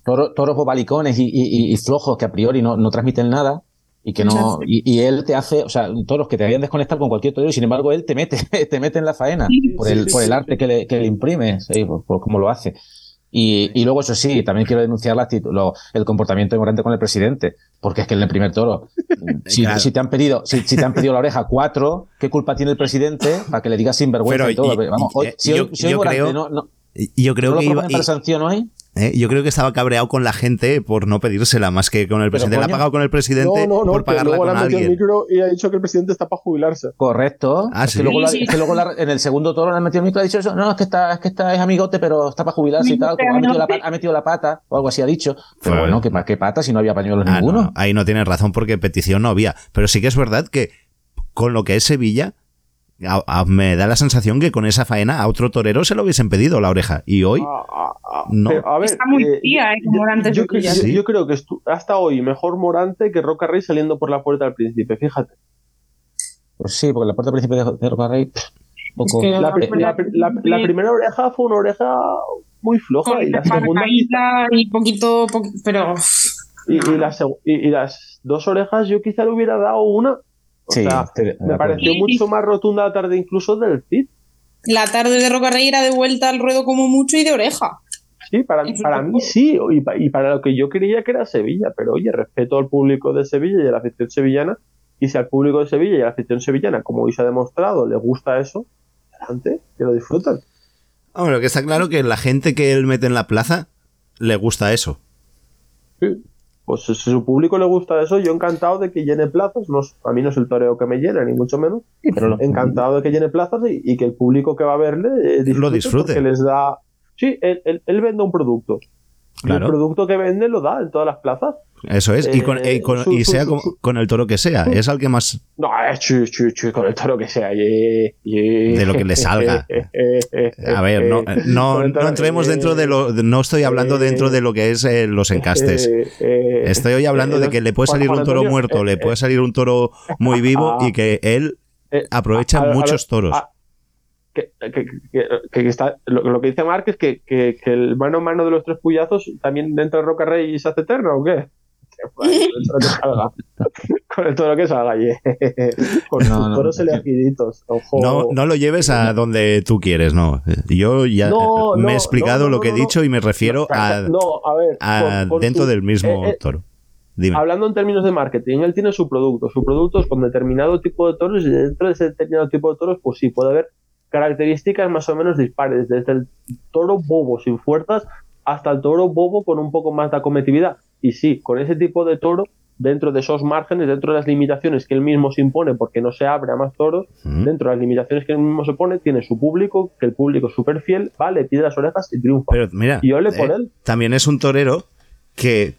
Toro- toros bobalicones y, y- y flojos que a priori no, no transmiten nada y que no y, y él te hace, o sea, toros que te harían desconectar con cualquier torero y sin embargo él te mete, te mete en la faena por el, sí, por el sí, arte que le, que le imprime, sí, por, por cómo lo hace. Y, y luego, eso sí, también quiero denunciar la lo- el comportamiento ignorante con el presidente, porque es que en el primer toro, si, Claro. si te han pedido, si, si te han pedido la oreja cuatro, ¿qué culpa tiene el presidente para que le digas sinvergüenza Pero y todo? y- Vamos, hoy- y- si hoy, yo- si hoy yo Morante creo- no, no, Y yo creo no lo que iba. para sanción hoy, Eh, Yo creo que estaba cabreado con la gente por no pedírsela más que con el presidente. La ha pagado con el presidente No, no, no, por pagarla luego le con han metido el alguien. micro y ha dicho que el presidente está para jubilarse. Correcto. Ah, es, ¿sí? que luego, la- Sí, sí. es que luego la- en el segundo toro le han metido el micro y ha dicho eso. No, es que está, es que está, es amigote, pero está para jubilarse y tal. Como ha, metido la, amigote. pa- ha metido la pata o algo así ha dicho. Pero bueno, ¿qué, qué pata si no había pañuelos Ah, ninguno? no, ahí no tienes razón porque petición no había. Pero sí que es verdad que con lo que es Sevilla, a- a- me da la sensación que con esa faena a otro torero se lo hubiesen pedido la oreja. Y hoy, Ah, ah, ah, No. pero, a ver, Está muy eh, tía, ¿eh? Como yo- Morante yo, yo- Sí. yo creo que hasta hoy mejor Morante que Roca Rey saliendo por la puerta del príncipe, fíjate. Pues sí, porque la puerta del príncipe de, de Roca Rey, pff, poco. Es que- La, pri- la la- pri- la- la primera oreja fue una oreja muy floja Con y la segunda y poquito, poqui- pero y, y la seg- y- y las dos orejas yo quizá le hubiera dado una. O Sí, sea, me pareció mucho más rotunda la tarde incluso del Cid. la tarde de Roca Rey era de vuelta al ruedo como mucho y de oreja. Sí, para, para mí sí, y para lo que yo creía que era Sevilla, pero oye, respeto al público de Sevilla y a la afición sevillana, y si al público de Sevilla y a la afición sevillana, como hoy se ha demostrado, le gusta eso, adelante, que lo disfrutan. hombre, lo que está claro que la gente que él mete en la plaza le gusta eso. Sí. Pues si su público le gusta eso, yo encantado de que llene plazas, no, a mí no es el toreo que me llena, ni mucho menos, Sí, pero lo- encantado de que llene plazas y, y que el público que va a verle eh, disfrute Lo disfrute. porque les da... Sí, él, él- él vende un producto. Y el producto que vende lo da en todas las plazas. Eso es. y con, Eh, y con- su- y su- sea su- con, su- con el toro que sea. Es al que más. No, eh, chu, chu, chu, con el toro que sea. ye, ye. De lo que le salga. A ver, no, no, entremos dentro de lo. No estoy hablando dentro de lo que es eh, los encastes. Estoy hoy hablando de que le puede salir un toro muerto, le puede salir un toro muy vivo Ah. y que él aprovecha muchos toros. Que, que- que- que está, lo, lo que dice Mark es que, que, que el mano a mano de los tres puyazos también dentro de Roca Rey se hace eterno o qué? Bueno, Con el toro que salga. Con el toro que salga, ye. Con No, sus no, toros no. elegiditos. Ojo. No, no lo lleves a donde tú quieres, no. Yo ya No, me no, he explicado no, no, lo que he no, no. dicho y me refiero a, No, a ver. a con- con dentro su- del mismo eh, eh, toro. Dime. Hablando en términos de marketing, él tiene su producto. Su producto es con determinado tipo de toros y dentro de ese determinado tipo de toros, pues sí, puede haber características más o menos dispares, desde el toro bobo sin fuerzas hasta el toro bobo con un poco más de acometividad. Y sí, con ese tipo de toro, dentro de esos márgenes, dentro de las limitaciones que él mismo se impone porque no se abre a más toros, Mm. dentro de las limitaciones que él mismo se pone, tiene su público, que el público es súper fiel, va, le pide las orejas y triunfa. Pero mira, y ole por eh, él. también es un torero que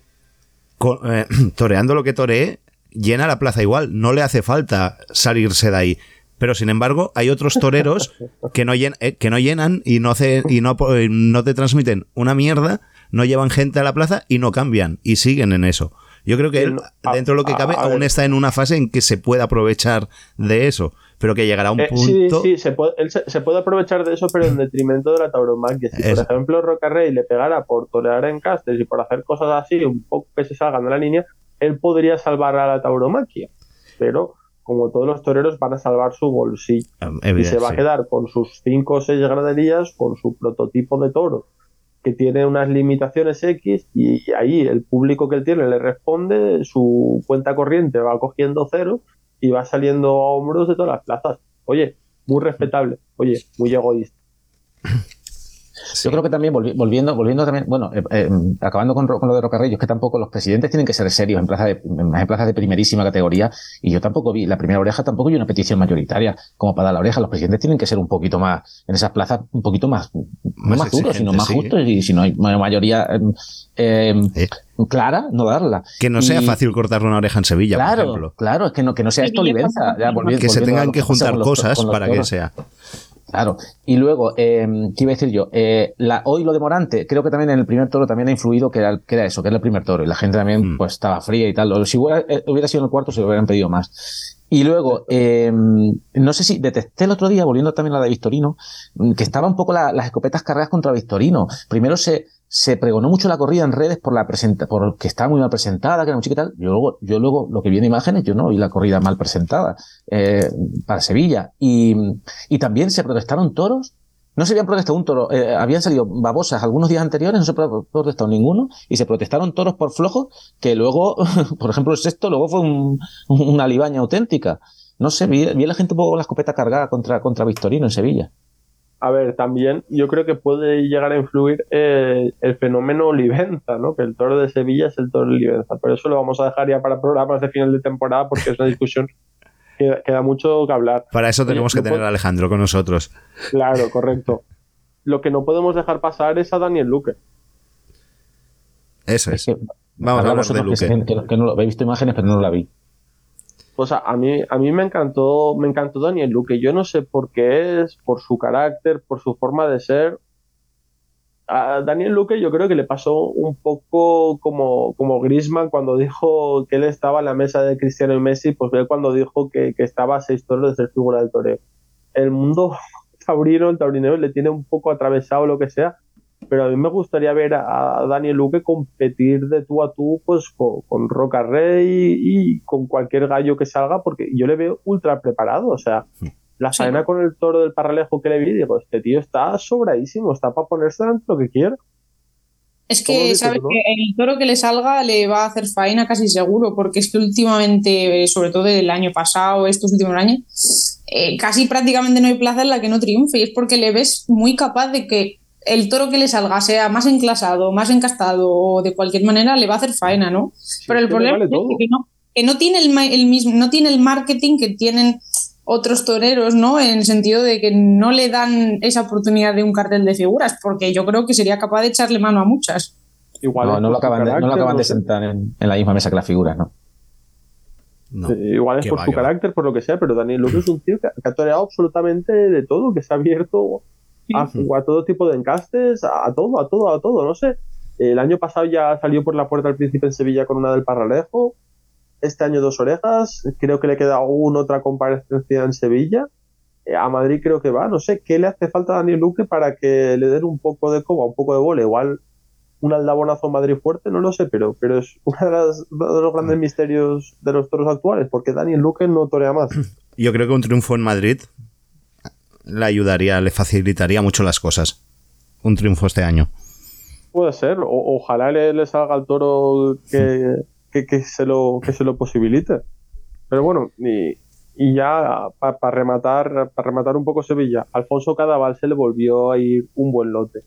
co- eh, toreando lo que toree llena la plaza igual, no le hace falta salirse de ahí. Pero sin embargo, hay otros toreros que no, llen- eh, que no llenan y no hace, y no, po- no te transmiten una mierda, no llevan gente a la plaza y no cambian y siguen en eso. Yo creo que él, dentro de lo que cabe, a aún ver. está en una fase en que se puede aprovechar de eso, pero que llegará a un Eh, sí, punto. sí, se puede, él se, se puede aprovechar de eso, pero en detrimento de la tauromaquia. Si, por ejemplo, Roca Rey le pegara por torear en castes y por hacer cosas así, un poco que se salgan de la línea, él podría salvar a la tauromaquia. Pero, como todos los toreros, van a salvar su bolsillo. Y Evidente, se va a quedar con sus 5 o 6 graderías, con su prototipo de toro, que tiene unas limitaciones X, y ahí el público que él tiene le responde, su cuenta corriente va cogiendo cero y va saliendo a hombros de todas las plazas. Oye, muy respetable, oye, muy egoísta. Yo creo que también, volvi- volviendo, volviendo también, bueno, eh, eh, acabando con, con lo de Rocarrey, es que tampoco los presidentes tienen que ser serios en plazas de, en plazas de primerísima categoría, y yo tampoco vi, la primera oreja tampoco vi una petición mayoritaria como para dar la oreja. Los presidentes tienen que ser un poquito más, en esas plazas, un poquito más, no Más más duros, sino más sí. justos, y si no hay ma- mayoría eh, eh, clara, no darla. Que no sea Y- fácil cortarle una oreja en Sevilla, por ejemplo. claro, es que no, que no sea esto Olivenza. que se tengan que juntar con los- cosas con los para que sea. Claro. Y luego, eh, ¿qué iba a decir yo? Eh, la, hoy lo de Morante, creo que también en el primer toro también ha influido que era, que era eso, que era el primer toro. Y la gente también Mm. pues estaba fría y tal. Si hubiera, eh, hubiera sido en el cuarto, se lo hubieran pedido más. Y luego, eh, no sé si detecté el otro día, volviendo también a la de Victorino, que estaba un poco la- las escopetas cargadas contra Victorino. Primero se, se pregonó mucho la corrida en redes por la presenta, porque estaba muy mal presentada, que era muy y tal. Yo luego, yo luego, lo que vi en imágenes, yo no vi la corrida mal presentada, eh, para Sevilla. Y, y también se protestaron toros. No se habían protestado un toro, eh, habían salido babosas algunos días anteriores, no se pro- protestó ninguno, y se protestaron toros por flojos, que luego, por ejemplo, el sexto luego fue un- una libaña auténtica. No sé, vi, vi a la gente un poco con la escopeta cargada contra, contra Victorino en Sevilla. A ver, también yo creo que puede llegar a influir eh, el fenómeno Olivenza, ¿no? Que el toro de Sevilla es el toro de Olivenza. Pero eso lo vamos a dejar ya para programas de final de temporada porque es una discusión que queda mucho que hablar. Para eso Oye, tenemos que no tener a Alejandro con nosotros. Claro, correcto. Lo que no podemos dejar pasar es a Daniel Luque. Eso es. que- Vamos a hablar de que, Luque. se- que- que no lo, he visto imágenes, pero no la vi. O sea, a mí, a mí me encantó, me encantó Daniel Luque. Yo no sé por qué es, por su carácter, por su forma de ser. A Daniel Luque yo creo que le pasó un poco como, como Griezmann cuando dijo que él estaba en la mesa de Cristiano y Messi, pues ve cuando dijo que, que estaba a seis toros de ser figura del toreo. El mundo taurino, el taurineo le tiene un poco atravesado lo que sea, pero a mí me gustaría ver a, a Daniel Luque competir de tú a tú pues con, con Roca Rey y con cualquier gallo que salga porque yo le veo ultra preparado, o sea, la faena con el toro del Parralejo que le vi, digo, este tío está sobradísimo, está para ponerse delante lo que quiera. Es ¿Cómo que dices sabe no? que el toro que le salga le va a hacer faena casi seguro, porque es que últimamente, eh, sobre todo el año pasado, estos últimos años, eh, casi prácticamente no hay plaza en la que no triunfe, y es porque le ves muy capaz de que el toro que le salga sea más enclasado, más encastado o de cualquier manera le va a hacer faena, ¿no? Pero el problema vale es que no, que no tiene el, mismo, no tiene el marketing que tienen otros toreros, ¿no? En el sentido de que no le dan esa oportunidad de un cartel de figuras, porque yo creo que sería capaz de echarle mano a muchas. Igual No, lo acaban de, no lo carácter, acaban de sé. sentar en, en la misma mesa que las figuras, ¿no. Igual es por va, su va. carácter, por lo que sea, pero Daniel Luque es un tío que, que ha toreado absolutamente de todo, que se ha abierto a, a todo tipo de encastes, a, a todo, a todo, a todo, no sé. El año pasado ya salió por la puerta del príncipe en Sevilla con una del Parralejo. Este año dos orejas. Creo que le queda una otra comparecencia en Sevilla. Eh, A Madrid creo que va. No sé qué le hace falta a Daniel Luque para que le den un poco de coba, un poco de vole. Igual un aldabonazo en Madrid fuerte, no lo sé, pero, pero es uno de, las- uno de los grandes misterios de los toros actuales, porque Daniel Luque no torea más. Yo creo que un triunfo en Madrid le ayudaría, le facilitaría mucho las cosas. Un triunfo este año. Puede ser, o- ojalá le, le salga al toro que, que, que se lo, que se lo posibilite. Pero bueno, y, y ya para rematar, para rematar un poco Sevilla, Alfonso Cadaval se le volvió a ir un buen lote.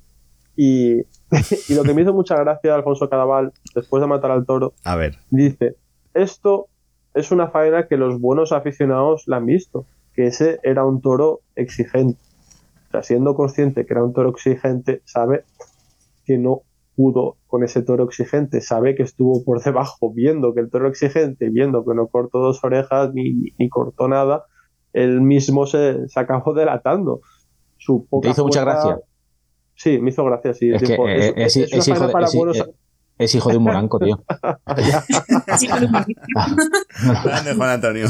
Y, y lo que me hizo mucha gracia Alfonso Cadaval, después de matar al toro, A ver. dice, esto es una faena que los buenos aficionados la han visto, que ese era un toro exigente. O sea, siendo consciente que era un toro exigente, sabe que no pudo con ese toro exigente, sabe que estuvo por debajo, viendo que el toro exigente, viendo que no cortó dos orejas ni, ni- ni cortó nada, él mismo se, se acabó delatando. Su Te hizo mucha gracia. Sí, me hizo gracia, sí. Es que Dijo, eh, es, es una es hijo faena de, para es- buenos- es- es hijo de un moranco, tío. Grande Juan Antonio.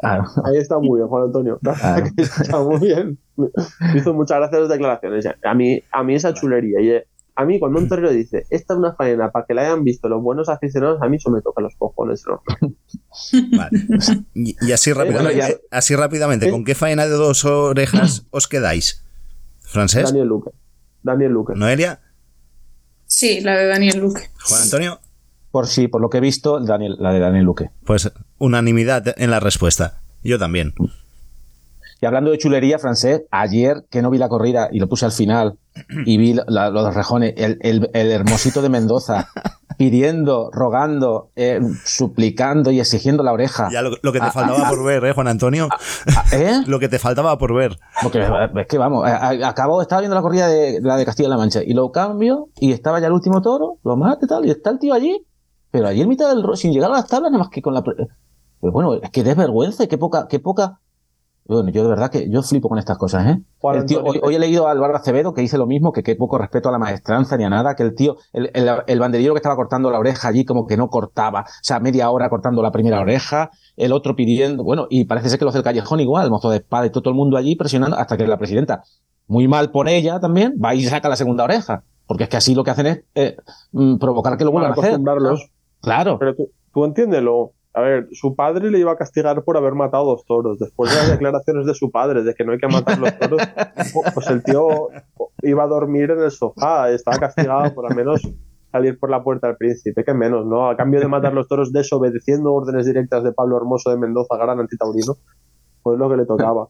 Claro. Ahí está muy bien, Juan Antonio. Claro. está muy bien. Me hizo muchas gracias las declaraciones. A mí, a mí esa chulería. Y, eh, a mí, cuando un torero dice, esta es una faena para que la hayan visto los buenos aficionados, a mí eso me toca los cojones. ¿no? Vale. Y, y así rápidamente, bueno, ya- así rápidamente, ¿con qué faena de dos orejas os quedáis? ¿Francés? Daniel Luque. Daniel Luque. ¿Noelia? Sí, la de Daniel Luque. ¿Juan Antonio? Por sí, por lo que he visto, Daniel, la de Daniel Luque. Pues unanimidad en la respuesta. Yo también. Y hablando de chulería, francés, ayer que no vi la corrida y lo puse al final y vi la- los rejones, el, el- el hermosito de Mendoza pidiendo, rogando, eh, suplicando y exigiendo la oreja. Ya lo, lo que te Ah, faltaba ah, por ver, ¿eh, Juan Antonio? ¿Eh? Lo que te faltaba por ver. Porque es que vamos, a- acabo, estaba viendo la corrida de la de Castilla-La Mancha y lo cambio y estaba ya el último toro, lo mate y tal, y está el tío allí, pero allí en mitad del sin llegar a las tablas, nada más que con la. Pero bueno, es que desvergüenza y qué poca, qué poca. Bueno, yo de verdad que yo flipo con estas cosas, ¿eh? Juan El tío- hoy, he leído a Álvaro Acevedo que dice lo mismo, que qué poco respeto a la maestranza ni a nada, que el tío, el, el, el banderillero que estaba cortando la oreja allí como que no cortaba, o sea, media hora cortando la primera oreja, el otro pidiendo, bueno, y parece ser que los del callejón igual, el mozo de espada y todo, todo el mundo allí presionando hasta que la presidenta, muy mal por ella también, va y saca la segunda oreja, porque es que así lo que hacen es eh, mm, provocar que lo vuelvan a hacer. Claro. Pero tú, tú entiéndelo. A ver, su padre le iba a castigar por haber matado dos toros. Después de las declaraciones de su padre de que no hay que matar los toros, pues el tío iba a dormir en el sofá. Estaba castigado por al menos salir por la puerta del príncipe. Que menos, ¿no? A cambio de matar los toros desobedeciendo órdenes directas de Pablo Hermoso de Mendoza, gran antitaurino, pues lo que le tocaba.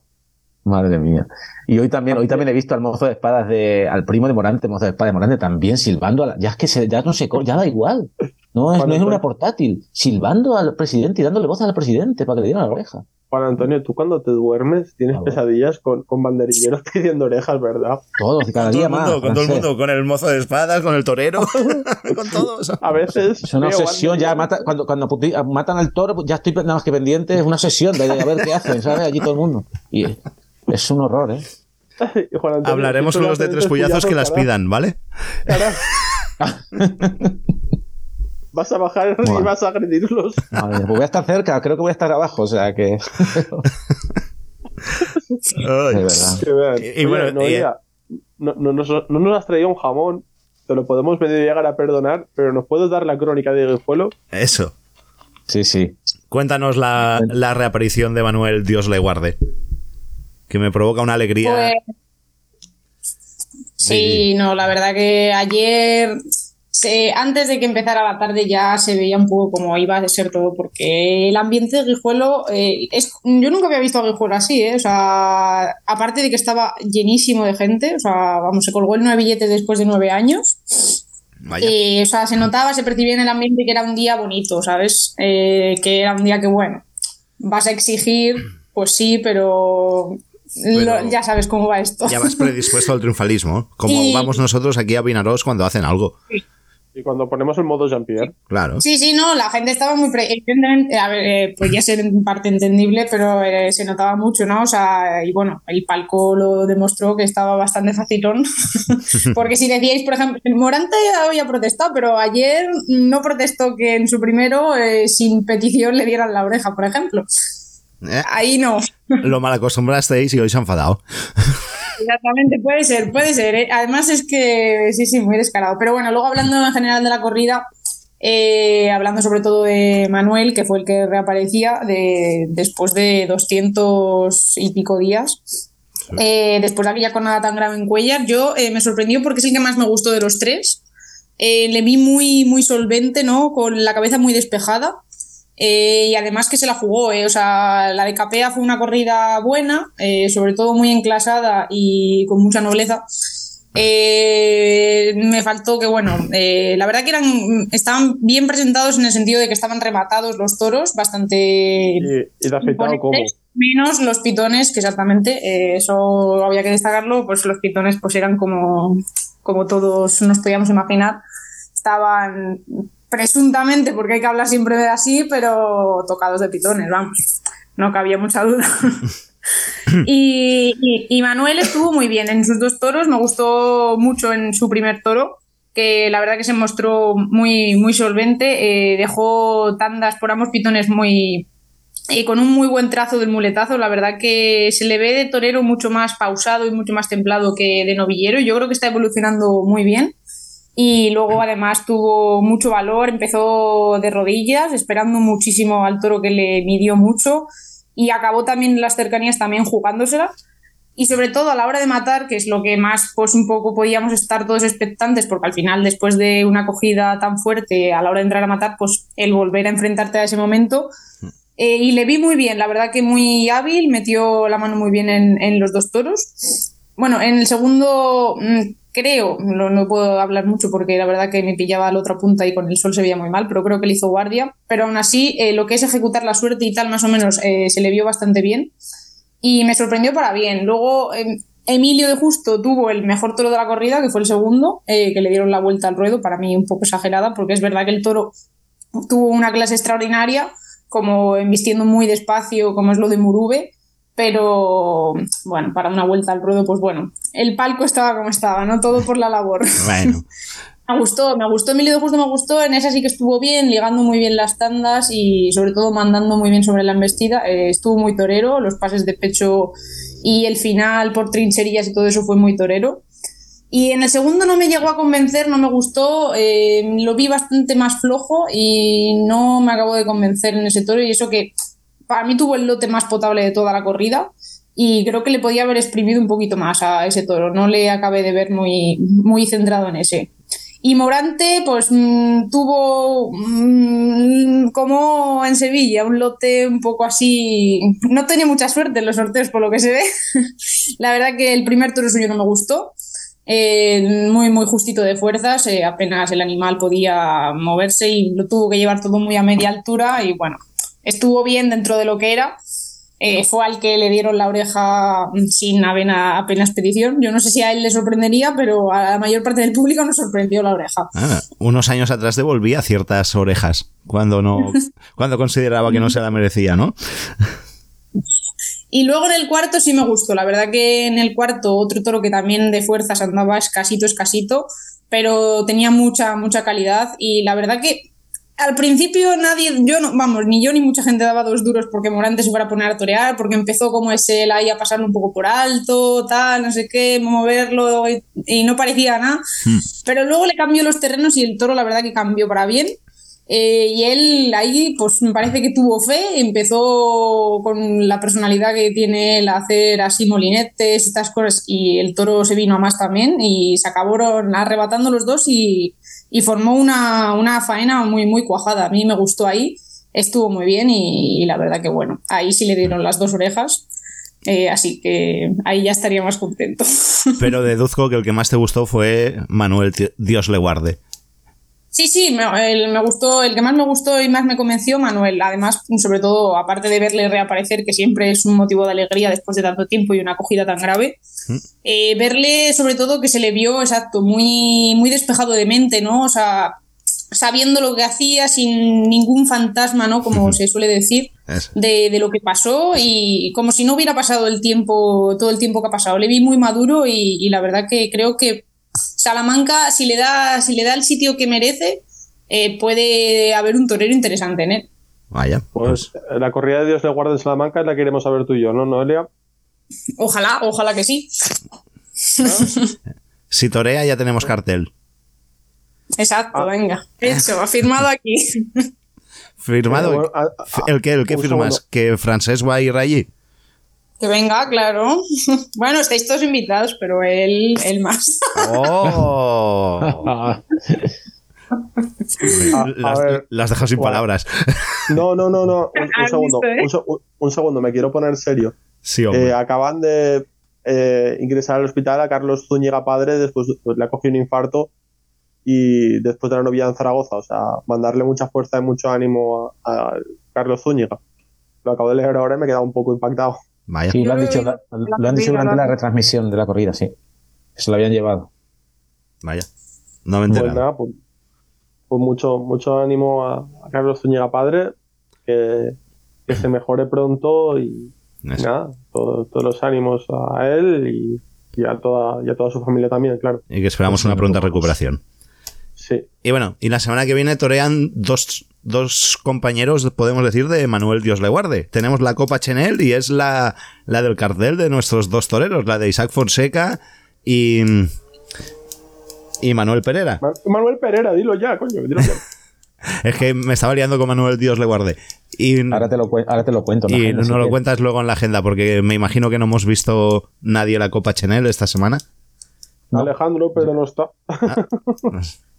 Madre mía. Y hoy también, hoy también he visto al mozo de espadas de, al primo de Morante, mozo de espadas de Morante, también silbando a la- ya es que se, ya no se, ya da igual. No es, no es una portátil, silbando al presidente y dándole voz al presidente para que le diera la oreja. Juan Antonio, tú cuando te duermes tienes pesadillas con, con banderilleros pidiendo orejas, ¿verdad? Todos, y cada Con todo día el más. mundo, con todo el mundo, con el mozo de espadas, con el torero, con todos. A veces. Es una obsesión, ya mata, cuando, cuando matan al toro, ya estoy nada más que pendiente, es una sesión de a ver qué hacen, ¿sabes? Allí todo el mundo. Y es un horror, ¿eh? Y Juan Antonio, Hablaremos con los de tres puyazos que las pidan, ¿vale? Vas a bajar y vas a agredirlos. Madre, pues voy a estar cerca, creo que voy a estar abajo, o sea que. De verdad. Y- Oye, Noelia, no, no, nos, no nos has traído un jamón, te lo podemos medio llegar a perdonar, pero ¿nos puedes dar la crónica de Guijuelo? Eso. Sí, sí. Cuéntanos la, la reaparición de Manuel, Dios le guarde. Que me provoca una alegría. Pues, sí, no, la verdad que ayer, se- antes de que empezara la tarde, ya se veía un poco cómo iba a ser todo, porque el ambiente de Guijuelo, eh, es, yo nunca había visto a Guijuelo así, ¿eh? o sea, aparte de que estaba llenísimo de gente, o sea, vamos, se colgó el nueve billete después de nueve años. Eh, o sea, se notaba, se percibía en el ambiente que era un día bonito, ¿sabes? Eh, que era un día que, bueno, vas a exigir, pues sí, pero, ya sabes cómo va esto. Ya vas predispuesto al triunfalismo. Como Y- vamos nosotros aquí a Vinaros cuando hacen algo. Y cuando ponemos el modo Jean-Pierre. Claro. Sí, sí, no, la gente estaba muy... Pre a ver, eh, podía ser en parte entendible, pero eh, se notaba mucho, ¿no? O sea, y bueno, el palco lo demostró que estaba bastante facilón. Porque si decíais, por ejemplo, Morante había protestado, pero ayer no protestó que en su primero, eh, sin petición, le dieran la oreja, por ejemplo. Eh, Ahí no. Lo mal acostumbrasteis y hoy se han enfadado. Exactamente, puede ser, puede ser. ¿eh? Además es que sí, sí, muy descarado. Pero bueno, luego hablando en general de la corrida, eh, hablando sobre todo de Manuel, que fue el que reaparecía de, después de 200 y pico días, eh, después de aquella jornada tan grave en Cuellar, yo me sorprendió porque es el que más me gustó de los tres. Le vi muy, muy solvente, ¿no? Con la cabeza muy despejada. Eh, y además que se la jugó, eh, o sea, la de Capea fue una corrida buena, eh, sobre todo muy enclasada y con mucha nobleza. Eh, me faltó que, bueno, eh, la verdad que eran, estaban bien presentados en el sentido de que estaban rematados los toros, bastante Y, y de como. menos los pitones, que exactamente, eh, eso había que destacarlo, pues los pitones pues eran como, como todos nos podíamos imaginar, estaban presuntamente, porque hay que hablar siempre de así, pero tocados de pitones, vamos, no cabía mucha duda. y, y- y Manuel estuvo muy bien en sus dos toros, me gustó mucho en su primer toro, que la verdad que se mostró muy, muy solvente, eh, dejó tandas por ambos pitones muy, eh, con un muy buen trazo del muletazo. La verdad que se le ve de torero mucho más pausado y mucho más templado que de novillero. Yo creo que está evolucionando muy bien. Y luego además tuvo mucho valor, empezó de rodillas, esperando muchísimo al toro que le midió mucho y acabó también en las cercanías también jugándosela. Y sobre todo a la hora de matar, que es lo que más pues un poco podíamos estar todos expectantes, porque al final después de una acogida tan fuerte a la hora de entrar a matar, pues el volver a enfrentarte a ese momento eh, y le vi muy bien, la verdad que muy hábil, metió la mano muy bien en, en los dos toros. Bueno, en el segundo mm, creo, no, puedo hablar mucho porque la verdad que me pillaba la otra punta y con el sol se veía muy mal, pero creo que le hizo guardia. Pero aún así, eh, lo que es ejecutar la suerte y tal, más o menos, eh, se le vio bastante bien. Y me sorprendió para bien. Luego, eh, Emilio de Justo tuvo el mejor toro de la corrida, que fue el segundo, eh, que le dieron la vuelta al ruedo, para mí un poco exagerada, porque es verdad que el toro tuvo una clase extraordinaria, como embistiendo muy despacio, como es lo de Murube, pero bueno, para una vuelta al ruedo, pues bueno, el palco estaba como estaba, ¿no? Todo por la labor. Bueno, Me gustó, me gustó, Emilio de Justo me gustó, en esa sí que estuvo bien, ligando muy bien las tandas y sobre todo mandando muy bien sobre la embestida, Eh, estuvo muy torero, los pases de pecho y el final por trincherillas y todo eso fue muy torero. Y en el segundo no me llegó a convencer, no me gustó, eh, lo vi bastante más flojo y no me acabó de convencer en ese toro y eso que para mí tuvo el lote más potable de toda la corrida y creo que le podía haber exprimido un poquito más a ese toro, no le acabé de ver muy, muy centrado en ese. Y Morante, pues mm, tuvo mm, como en Sevilla, un lote un poco así. No tenía mucha suerte en los sorteos, por lo que se ve. La verdad que el primer toro suyo no me gustó. Eh, muy, muy justito de fuerzas. eh, apenas el animal podía moverse y lo tuvo que llevar todo muy a media altura. Y bueno, estuvo bien dentro de lo que era. Eh, fue al que le dieron la oreja sin avena, apenas petición. Yo no sé si a él le sorprendería, pero a la mayor parte del público nos sorprendió la oreja. ah, unos años atrás devolvía ciertas orejas cuando no, cuando consideraba que no se la merecía, ¿no? Y luego en el cuarto sí me gustó. La verdad que en el cuarto otro toro que también de fuerzas andaba escasito, escasito, pero tenía mucha, mucha calidad. Y la verdad que al principio nadie, yo no, vamos, ni yo ni mucha gente daba dos duros porque Morante se fuera a poner a torear, porque empezó como ese él ahí a pasarlo un poco por alto, tal, no sé qué, moverlo y, y no parecía nada. Pero luego le cambió los terrenos y el toro la verdad que cambió para bien. Eh, y él ahí, pues me parece que tuvo fe, empezó con la personalidad que tiene él a hacer así molinetes, estas cosas, y el toro se vino a más también y se acabaron arrebatando los dos y, y formó una, una faena muy, muy cuajada. A mí me gustó ahí, estuvo muy bien y, la verdad que bueno, ahí sí le dieron las dos orejas. eh, así que ahí ya estaría más contento. Pero deduzco que el que más te gustó fue Manuel, Dios le guarde. Sí, sí, me, el, me gustó, el que más me gustó y más me convenció, Manuel. Además, sobre todo, aparte de verle reaparecer, que siempre es un motivo de alegría después de tanto tiempo y una acogida tan grave, eh, verle sobre todo que se le vio, exacto, muy, muy despejado de mente, ¿no? O sea, sabiendo lo que hacía sin ningún fantasma, ¿no? Como se suele decir, de, de lo que pasó y como si no hubiera pasado el tiempo, todo el tiempo que ha pasado. Le vi muy maduro y, y la verdad que creo que Salamanca, si le da, si le da el sitio que merece, eh, puede haber un torero interesante en él. Vaya. Pues la corrida de Dios le guarde en Salamanca la que queremos saber tú y yo, ¿no, Noelia? Ojalá, ojalá que sí. Si torea ya tenemos cartel. Exacto, venga. Hecho, aquí. Firmado. Eh, bueno, a- F- ¿El qué? ¿El qué firmas? segundo. ¿Que Francés va a ir allí? Que venga, claro. Bueno, estáis todos invitados, pero él, él más. ¡Oh! Las, ver, las dejo sin palabras. No, no, no, no. Un, un ¿Has segundo. eh? un, se- un- un segundo, me quiero poner serio. Sí, hombre. Eh, acaban de eh, ingresar al hospital a Carlos Zúñiga padre, después le ha cogido un infarto y después de la novia en Zaragoza. O sea, mandarle mucha fuerza y mucho ánimo a, a Carlos Zúñiga. Lo acabo de leer ahora y me he quedado un poco impactado. Vaya. Sí, lo han dicho, oído. lo, lo han dicho corrida, durante la retransmisión de la corrida, sí. Que se lo habían llevado. Vaya. No me he Pues nada, pues, pues mucho, mucho ánimo a, a Carlos Zúñiga padre, que, que se mejore pronto y Eso. nada, todo- todos los ánimos a él y, y a toda, y a toda su familia también, claro. Y que esperamos una pronta recuperación. Sí. Y bueno, y la semana que viene torean dos, dos compañeros, podemos decir, de Manuel Dios le guarde. Tenemos la Copa Chenel y es la, la del cartel de nuestros dos toreros, la de Isaac Fonseca y, y Manuel Pereira. Ma- Manuel Pereira, dilo ya, coño, dilo ya. Es que me estaba liando con Manuel Dios le guarde. Y, Ahora te lo, ahora te lo cuento. en la y agenda, no si lo quieres. cuentas luego en la agenda, porque me imagino que no hemos visto nadie la Copa Chenel esta semana. No. Alejandro, pero no está.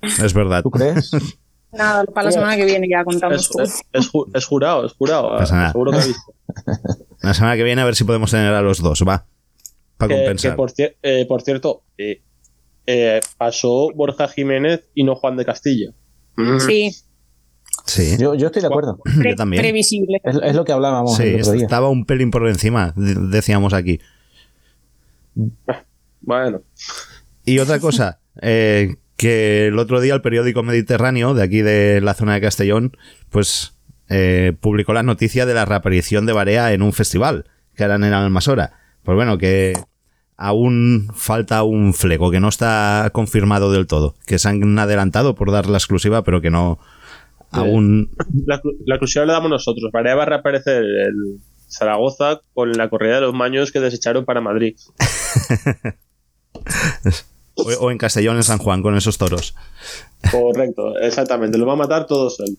Es verdad. ¿Tú crees? Nada, para la semana que viene ya contamos. Es, todo. es- es ju- es jurado, es jurado. Pasa nada. Seguro que ha visto. La semana que viene a ver si podemos tener a los dos, va. Para Que- compensar. que por, cier- eh, por cierto, eh, eh, pasó Borja Jiménez y no Juan de Castilla. Sí, Sí, Yo, yo estoy de acuerdo. pre- yo también. previsible. Es, es lo que hablábamos Sí, el otro día. estaba un pelín por encima, de- decíamos aquí. Bueno, Y otra cosa, eh, que el otro día el periódico Mediterráneo, de aquí de la zona de Castellón, pues eh, publicó la noticia de la reaparición de Barea en un festival, que harán en Almasora. Pues bueno, que aún falta un fleco, que no está confirmado del todo, que se han adelantado por dar la exclusiva, pero que no aún... La, la exclusiva la damos nosotros. María va a reaparecer el Zaragoza con la corrida de los maños que desecharon para Madrid. o, o en Castellón, en San Juan, con esos toros. Correcto, exactamente. Lo va a matar todos él.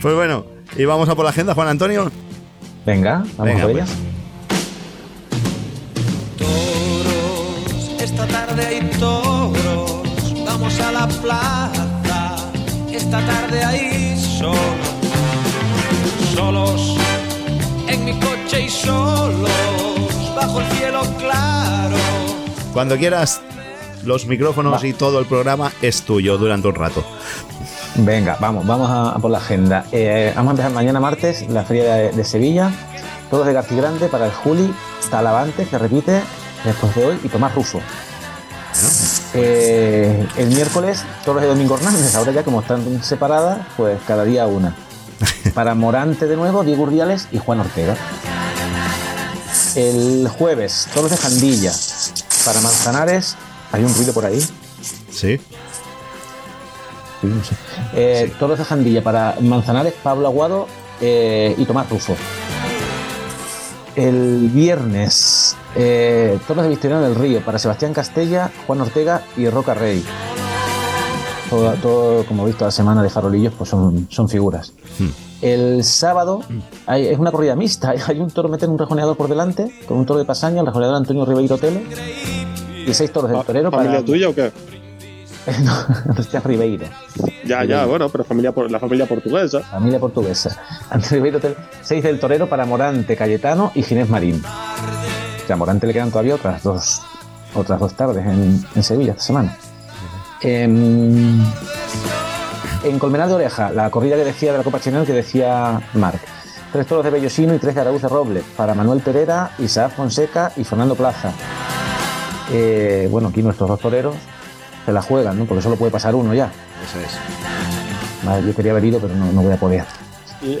Pues bueno, y vamos a por la agenda, Juan Antonio. Venga, vamos Venga, a por pues. ella. Esta tarde hay toros, vamos a la plaza. Esta tarde hay sol, solos en mi coche y solos bajo el cielo claro. Cuando quieras, los micrófonos y todo el programa es tuyo durante un rato. Venga, vamos, vamos a, a por la agenda. Eh, vamos a empezar mañana martes, la feria de, de Sevilla. Todos de García Grande para el Juli, Talavante, que repite después de hoy, y Tomás Russo. Eh, el miércoles, todos de Domingo Hernández. Ahora ya como están separadas, pues cada día una. Para Morante de nuevo, Diego Urdiales y Juan Ortega. El jueves, todos de Jandilla. Para Manzanares, hay un ruido por ahí. Sí. Sí. Eh, Toros de Jandilla para Manzanares, Pablo Aguado eh, y Tomás Rufo. El viernes, eh, Toros de Victoriano del Río para Sebastián Castella, Juan Ortega y Roca Rey. Todo, todo, como he visto, la semana de farolillos, pues son, son figuras. El sábado hay- es una corrida mixta. Hay, un toro meter un rejoneador por delante, con un toro de pasaña, el rejoneador Antonio Ribeiro Tele, y seis toros del torero ¿Familia para. tuya o qué? no, este es Ribeiro. Ya, ya, bueno, pero familia la familia portuguesa. Familia portuguesa. Antonio Ribeiro Tele, seis del torero para Morante, Cayetano y Ginés Marín. O sea, a Morante le quedan todavía otras dos, otras dos tardes en, en Sevilla esta semana. Em, en Colmenar de Oreja, la corrida que decía de la Copa Chenel que decía Marc. Tres toros de Bellosino y tres de Araúz de Roble para Manuel Pereira, Isaac Fonseca y Fernando Plaza. Eh, bueno, aquí nuestros dos toreros se la juegan, ¿no? Porque solo puede pasar uno ya. Eso es. Vale, yo quería haber ido, pero no, no voy a poder.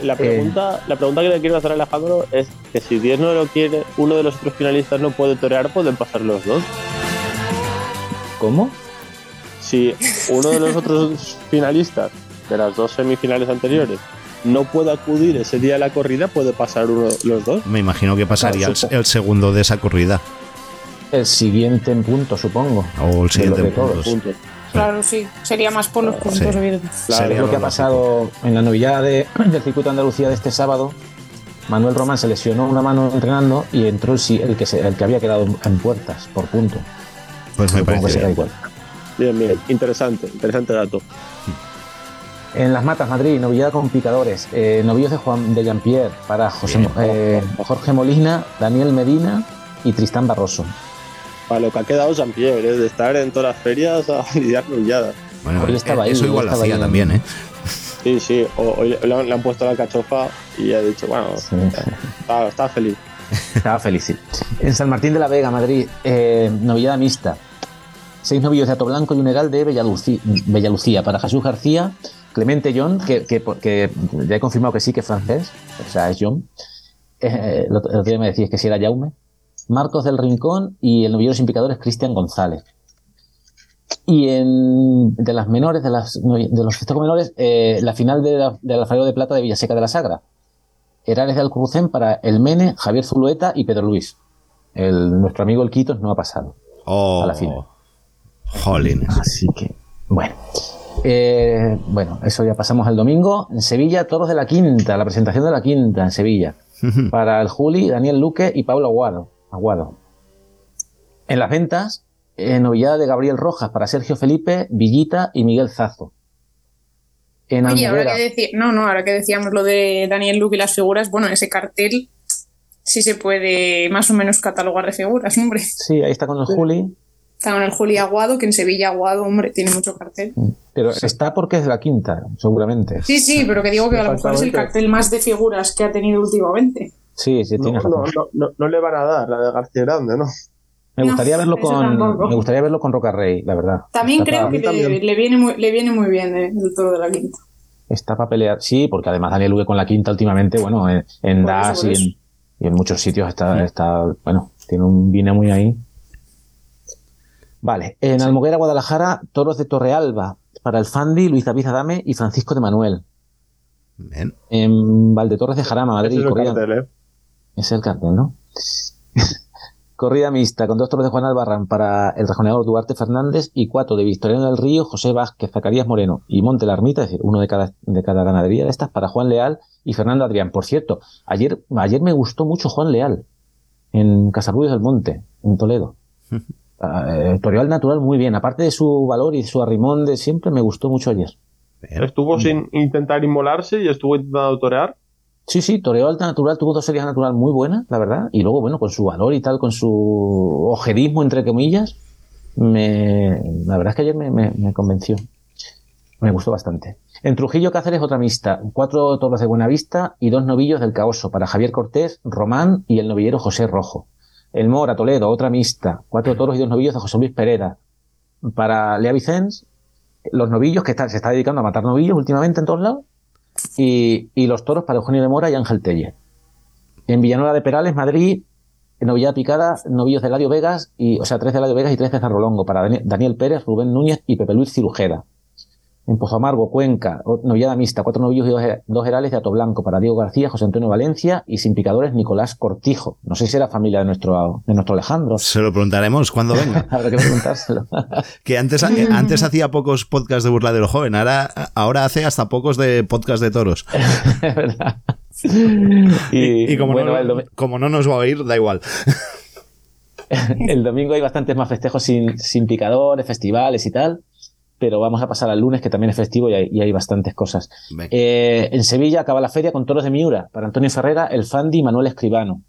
La pregunta, la pregunta que le quiero hacer a Alejandro es que si Dios no lo quiere, uno de los otros finalistas no puede torear, pueden pasar los dos. ¿Cómo? Si uno de los otros finalistas de las dos semifinales anteriores no puede acudir ese día a la corrida, puede pasar uno los dos. Me imagino que pasaría el, Claro, el segundo de esa corrida. El siguiente en punto, supongo. O el siguiente de en todos. puntos. Claro, sí. Sería más por los puntos, Sí. evidente. Claro, es lo que ha pasado en la novillada de- del circuito de Andalucía de este sábado. Manuel Román se lesionó una mano entrenando y entró el, que, se- el que había quedado en puertas por punto. Pues me Supongo que parece será bien. igual. Bien, bien, interesante, interesante dato. En Las Matas, Madrid, novillada con picadores. Eh, novillos de Juan de Jean-Pierre para José, eh, Jorge Molina, Daniel Medina y Tristán Barroso. Para lo que ha quedado San Pierre, es de estar en todas las ferias a lidiar novilladas. Bueno, Hoy estaba eso ahí, igual lo estaba hacía también, ¿eh? Sí, sí, hoy le, han- le han puesto la cachofa y ha dicho, bueno, Sí. está, está feliz. Estaba feliz, sí. En San Martín de la Vega, Madrid, eh, novillada mixta. Seis novillos de Ato Blanco y un heral de Bellalucí- Bellalucía para Jesús García, Clemente John, que, que- que ya he confirmado que sí que es francés, o sea, es John. Eh, el otro día me decías que sí era Jaume. Marcos del Rincón y el novillero sin picadores Cristian González. Y en, de las menores, de, las, de los festejos menores, eh, la final de la, del Alfarero de Plata de Villaseca de la Sagra. Herales de Alcurucén para El Mene, Javier Zulueta y Pedro Luis. El, nuestro amigo el Quitos no ha pasado. Oh, A la final. Jolines. Así que, bueno. Eh, bueno, eso ya pasamos al domingo. En Sevilla, toros de la quinta, la presentación de la quinta en Sevilla. Para el Juli, Daniel Luque y Pablo Aguado. Aguado. En las ventas, eh, novillada de Gabriel Rojas para Sergio Felipe, Villita y Miguel Zazo. En Oye, ahora que, no, no, ahora que decíamos lo de Daniel Luke y las figuras, bueno, ese cartel sí se puede más o menos catalogar de figuras, hombre. sí, ahí está con el Juli, Está con el Juli Aguado, que en Sevilla Aguado, hombre, tiene mucho cartel. pero está porque es de la quinta, seguramente. Sí, sí, pero que digo que a lo mejor es el cartel más de figuras que ha tenido últimamente. Sí, sí, No, tienes no, razón. no, no, no le van a dar la de García Grande, ¿no? Me No, gustaría verlo con me gustaría verlo con Roca Rey, la verdad. También Está creo que le, también. le viene muy, le viene muy bien eh, el toro de la quinta. Está para pelear. Sí, porque además Daniel Luque con la quinta últimamente, bueno, en, en DAS en, Y en muchos sitios está, está bueno, tiene un vino muy ahí. Vale, en Almoguera, Guadalajara, toros de Torrealba para el Fandi, Luis David Adame y Francisco de Manuel. Bien. En Valdetorres de Jarama, Madrid. Ese es el corrida- cartel, ¿eh? es el cartel, ¿no? Corrida mixta con dos toros de Juan Albarrán para el rejoneador Duarte Fernández y cuatro de Victoriano del Río, José Vázquez, Zacarías Moreno y Monte la Ermita, es decir, uno de cada, de cada ganadería de estas para Juan Leal y Fernando Adrián. Por cierto, ayer, ayer me gustó mucho Juan Leal en Casarrubios del Monte, en Toledo. Ah, eh, Toreó al natural muy bien, aparte de su valor y su arrimón de siempre, me gustó mucho ayer. Estuvo sin intentar inmolarse y estuvo intentando torear. Sí, sí, toreó al natural, tuvo dos series al natural muy buenas, la verdad. Y luego, bueno, con su valor y tal, con su ojerismo, entre comillas, me, la verdad es que ayer me, me- me convenció. Me gustó bastante. En Trujillo Cáceres otra mixta, cuatro toros de Buenavista y dos novillos del Caoso para Javier Cortés, Román y el novillero José Rojo. El Mora, Toledo, otra mixta, cuatro toros y dos novillos de José Luis Pereda. Para Lea Vicens, los novillos que se está dedicando a matar novillos últimamente en todos lados y, y los toros para Eugenio de Mora y Ángel Telle. En Villanueva de Perales, Madrid, novillada picada, novillos de Eladio Vegas, y, o sea, tres de Eladio Vegas y tres de Zarrolongo, para Dani- Daniel Pérez, Rubén Núñez y Pepe Luis Cirujeda. En Pozo Amargo, Cuenca, novillada mixta, cuatro novillos y dos, herales de Ato Blanco para Diego García, José Antonio Valencia y sin picadores Nicolás Cortijo. No sé si era familia de nuestro, de nuestro Alejandro. Se lo preguntaremos cuando venga. Habrá que preguntárselo. Que antes, antes hacía pocos podcasts de burladero joven, ahora, ahora hace hasta pocos de podcast de toros. Y, Y como, bueno, no, como no nos va a oír, da igual. el domingo hay bastantes más festejos sin, sin picadores, festivales y tal, pero vamos a pasar al lunes que también es festivo y hay, y hay bastantes cosas. Eh, en Sevilla acaba la feria con toros de Miura para Antonio Ferrera, el Fandi y Manuel Escribano.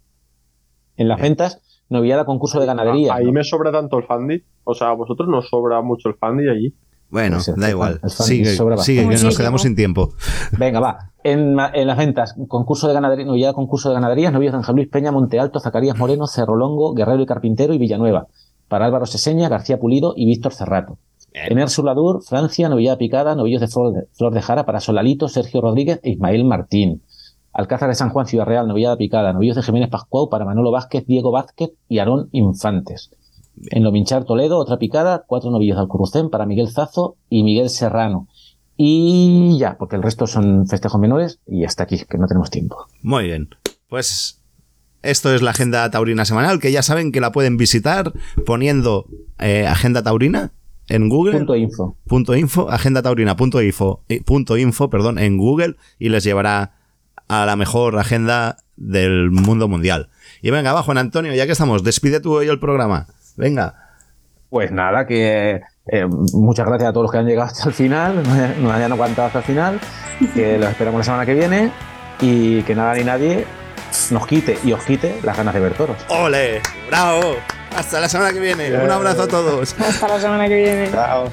En las ventas, novillada concurso de ganadería. Ahí me sobra tanto el Fandi. O sea, a vosotros nos sobra mucho el Fandi allí. Bueno, Pues da igual. Sigue, sobra sigue, que nos quedamos sin tiempo. Venga, va. En, las ventas, concurso de ganadería, novillada concurso de ganaderías, novillos de Ángel Luis Peña, Monte Alto, Zacarías Moreno, Cerrolongo, Guerrero y Carpintero y Villanueva. Para Álvaro Seseña, García Pulido y Víctor Cerrato. En Ersuladur, Francia, novillada picada, novillos de Flor, de Flor de Jara para Solalito, Sergio Rodríguez e Ismael Martín. Alcázar de San Juan, Ciudad Real, novillada picada, novillos de Jiménez Pascual para Manolo Vázquez, Diego Vázquez y Aarón Infantes. En Lominchar Toledo, otra picada, cuatro novillos de Alcurucén para Miguel Zazo y Miguel Serrano. Y ya, porque el resto son festejos menores y hasta aquí, que no tenemos tiempo. Muy bien. Pues esto es la Agenda Taurina Semanal, que ya saben que la pueden visitar poniendo eh, Agenda Taurina en Google. Punto info. Punto info, agendataurina.info, eh, punto info, perdón, en Google y les llevará a la mejor agenda del mundo mundial. Y venga, va, Juan Antonio, ya que estamos, despide tú hoy el programa. Venga. Pues nada, que eh, muchas gracias a todos los que han llegado hasta el final, nos hayan aguantado hasta el final, que los esperamos la semana que viene y que nada ni nadie nos quite y os quite las ganas de ver toros. ¡Ole! ¡Bravo! Hasta la semana que viene. Un abrazo a todos. Hasta la semana que viene. Chao.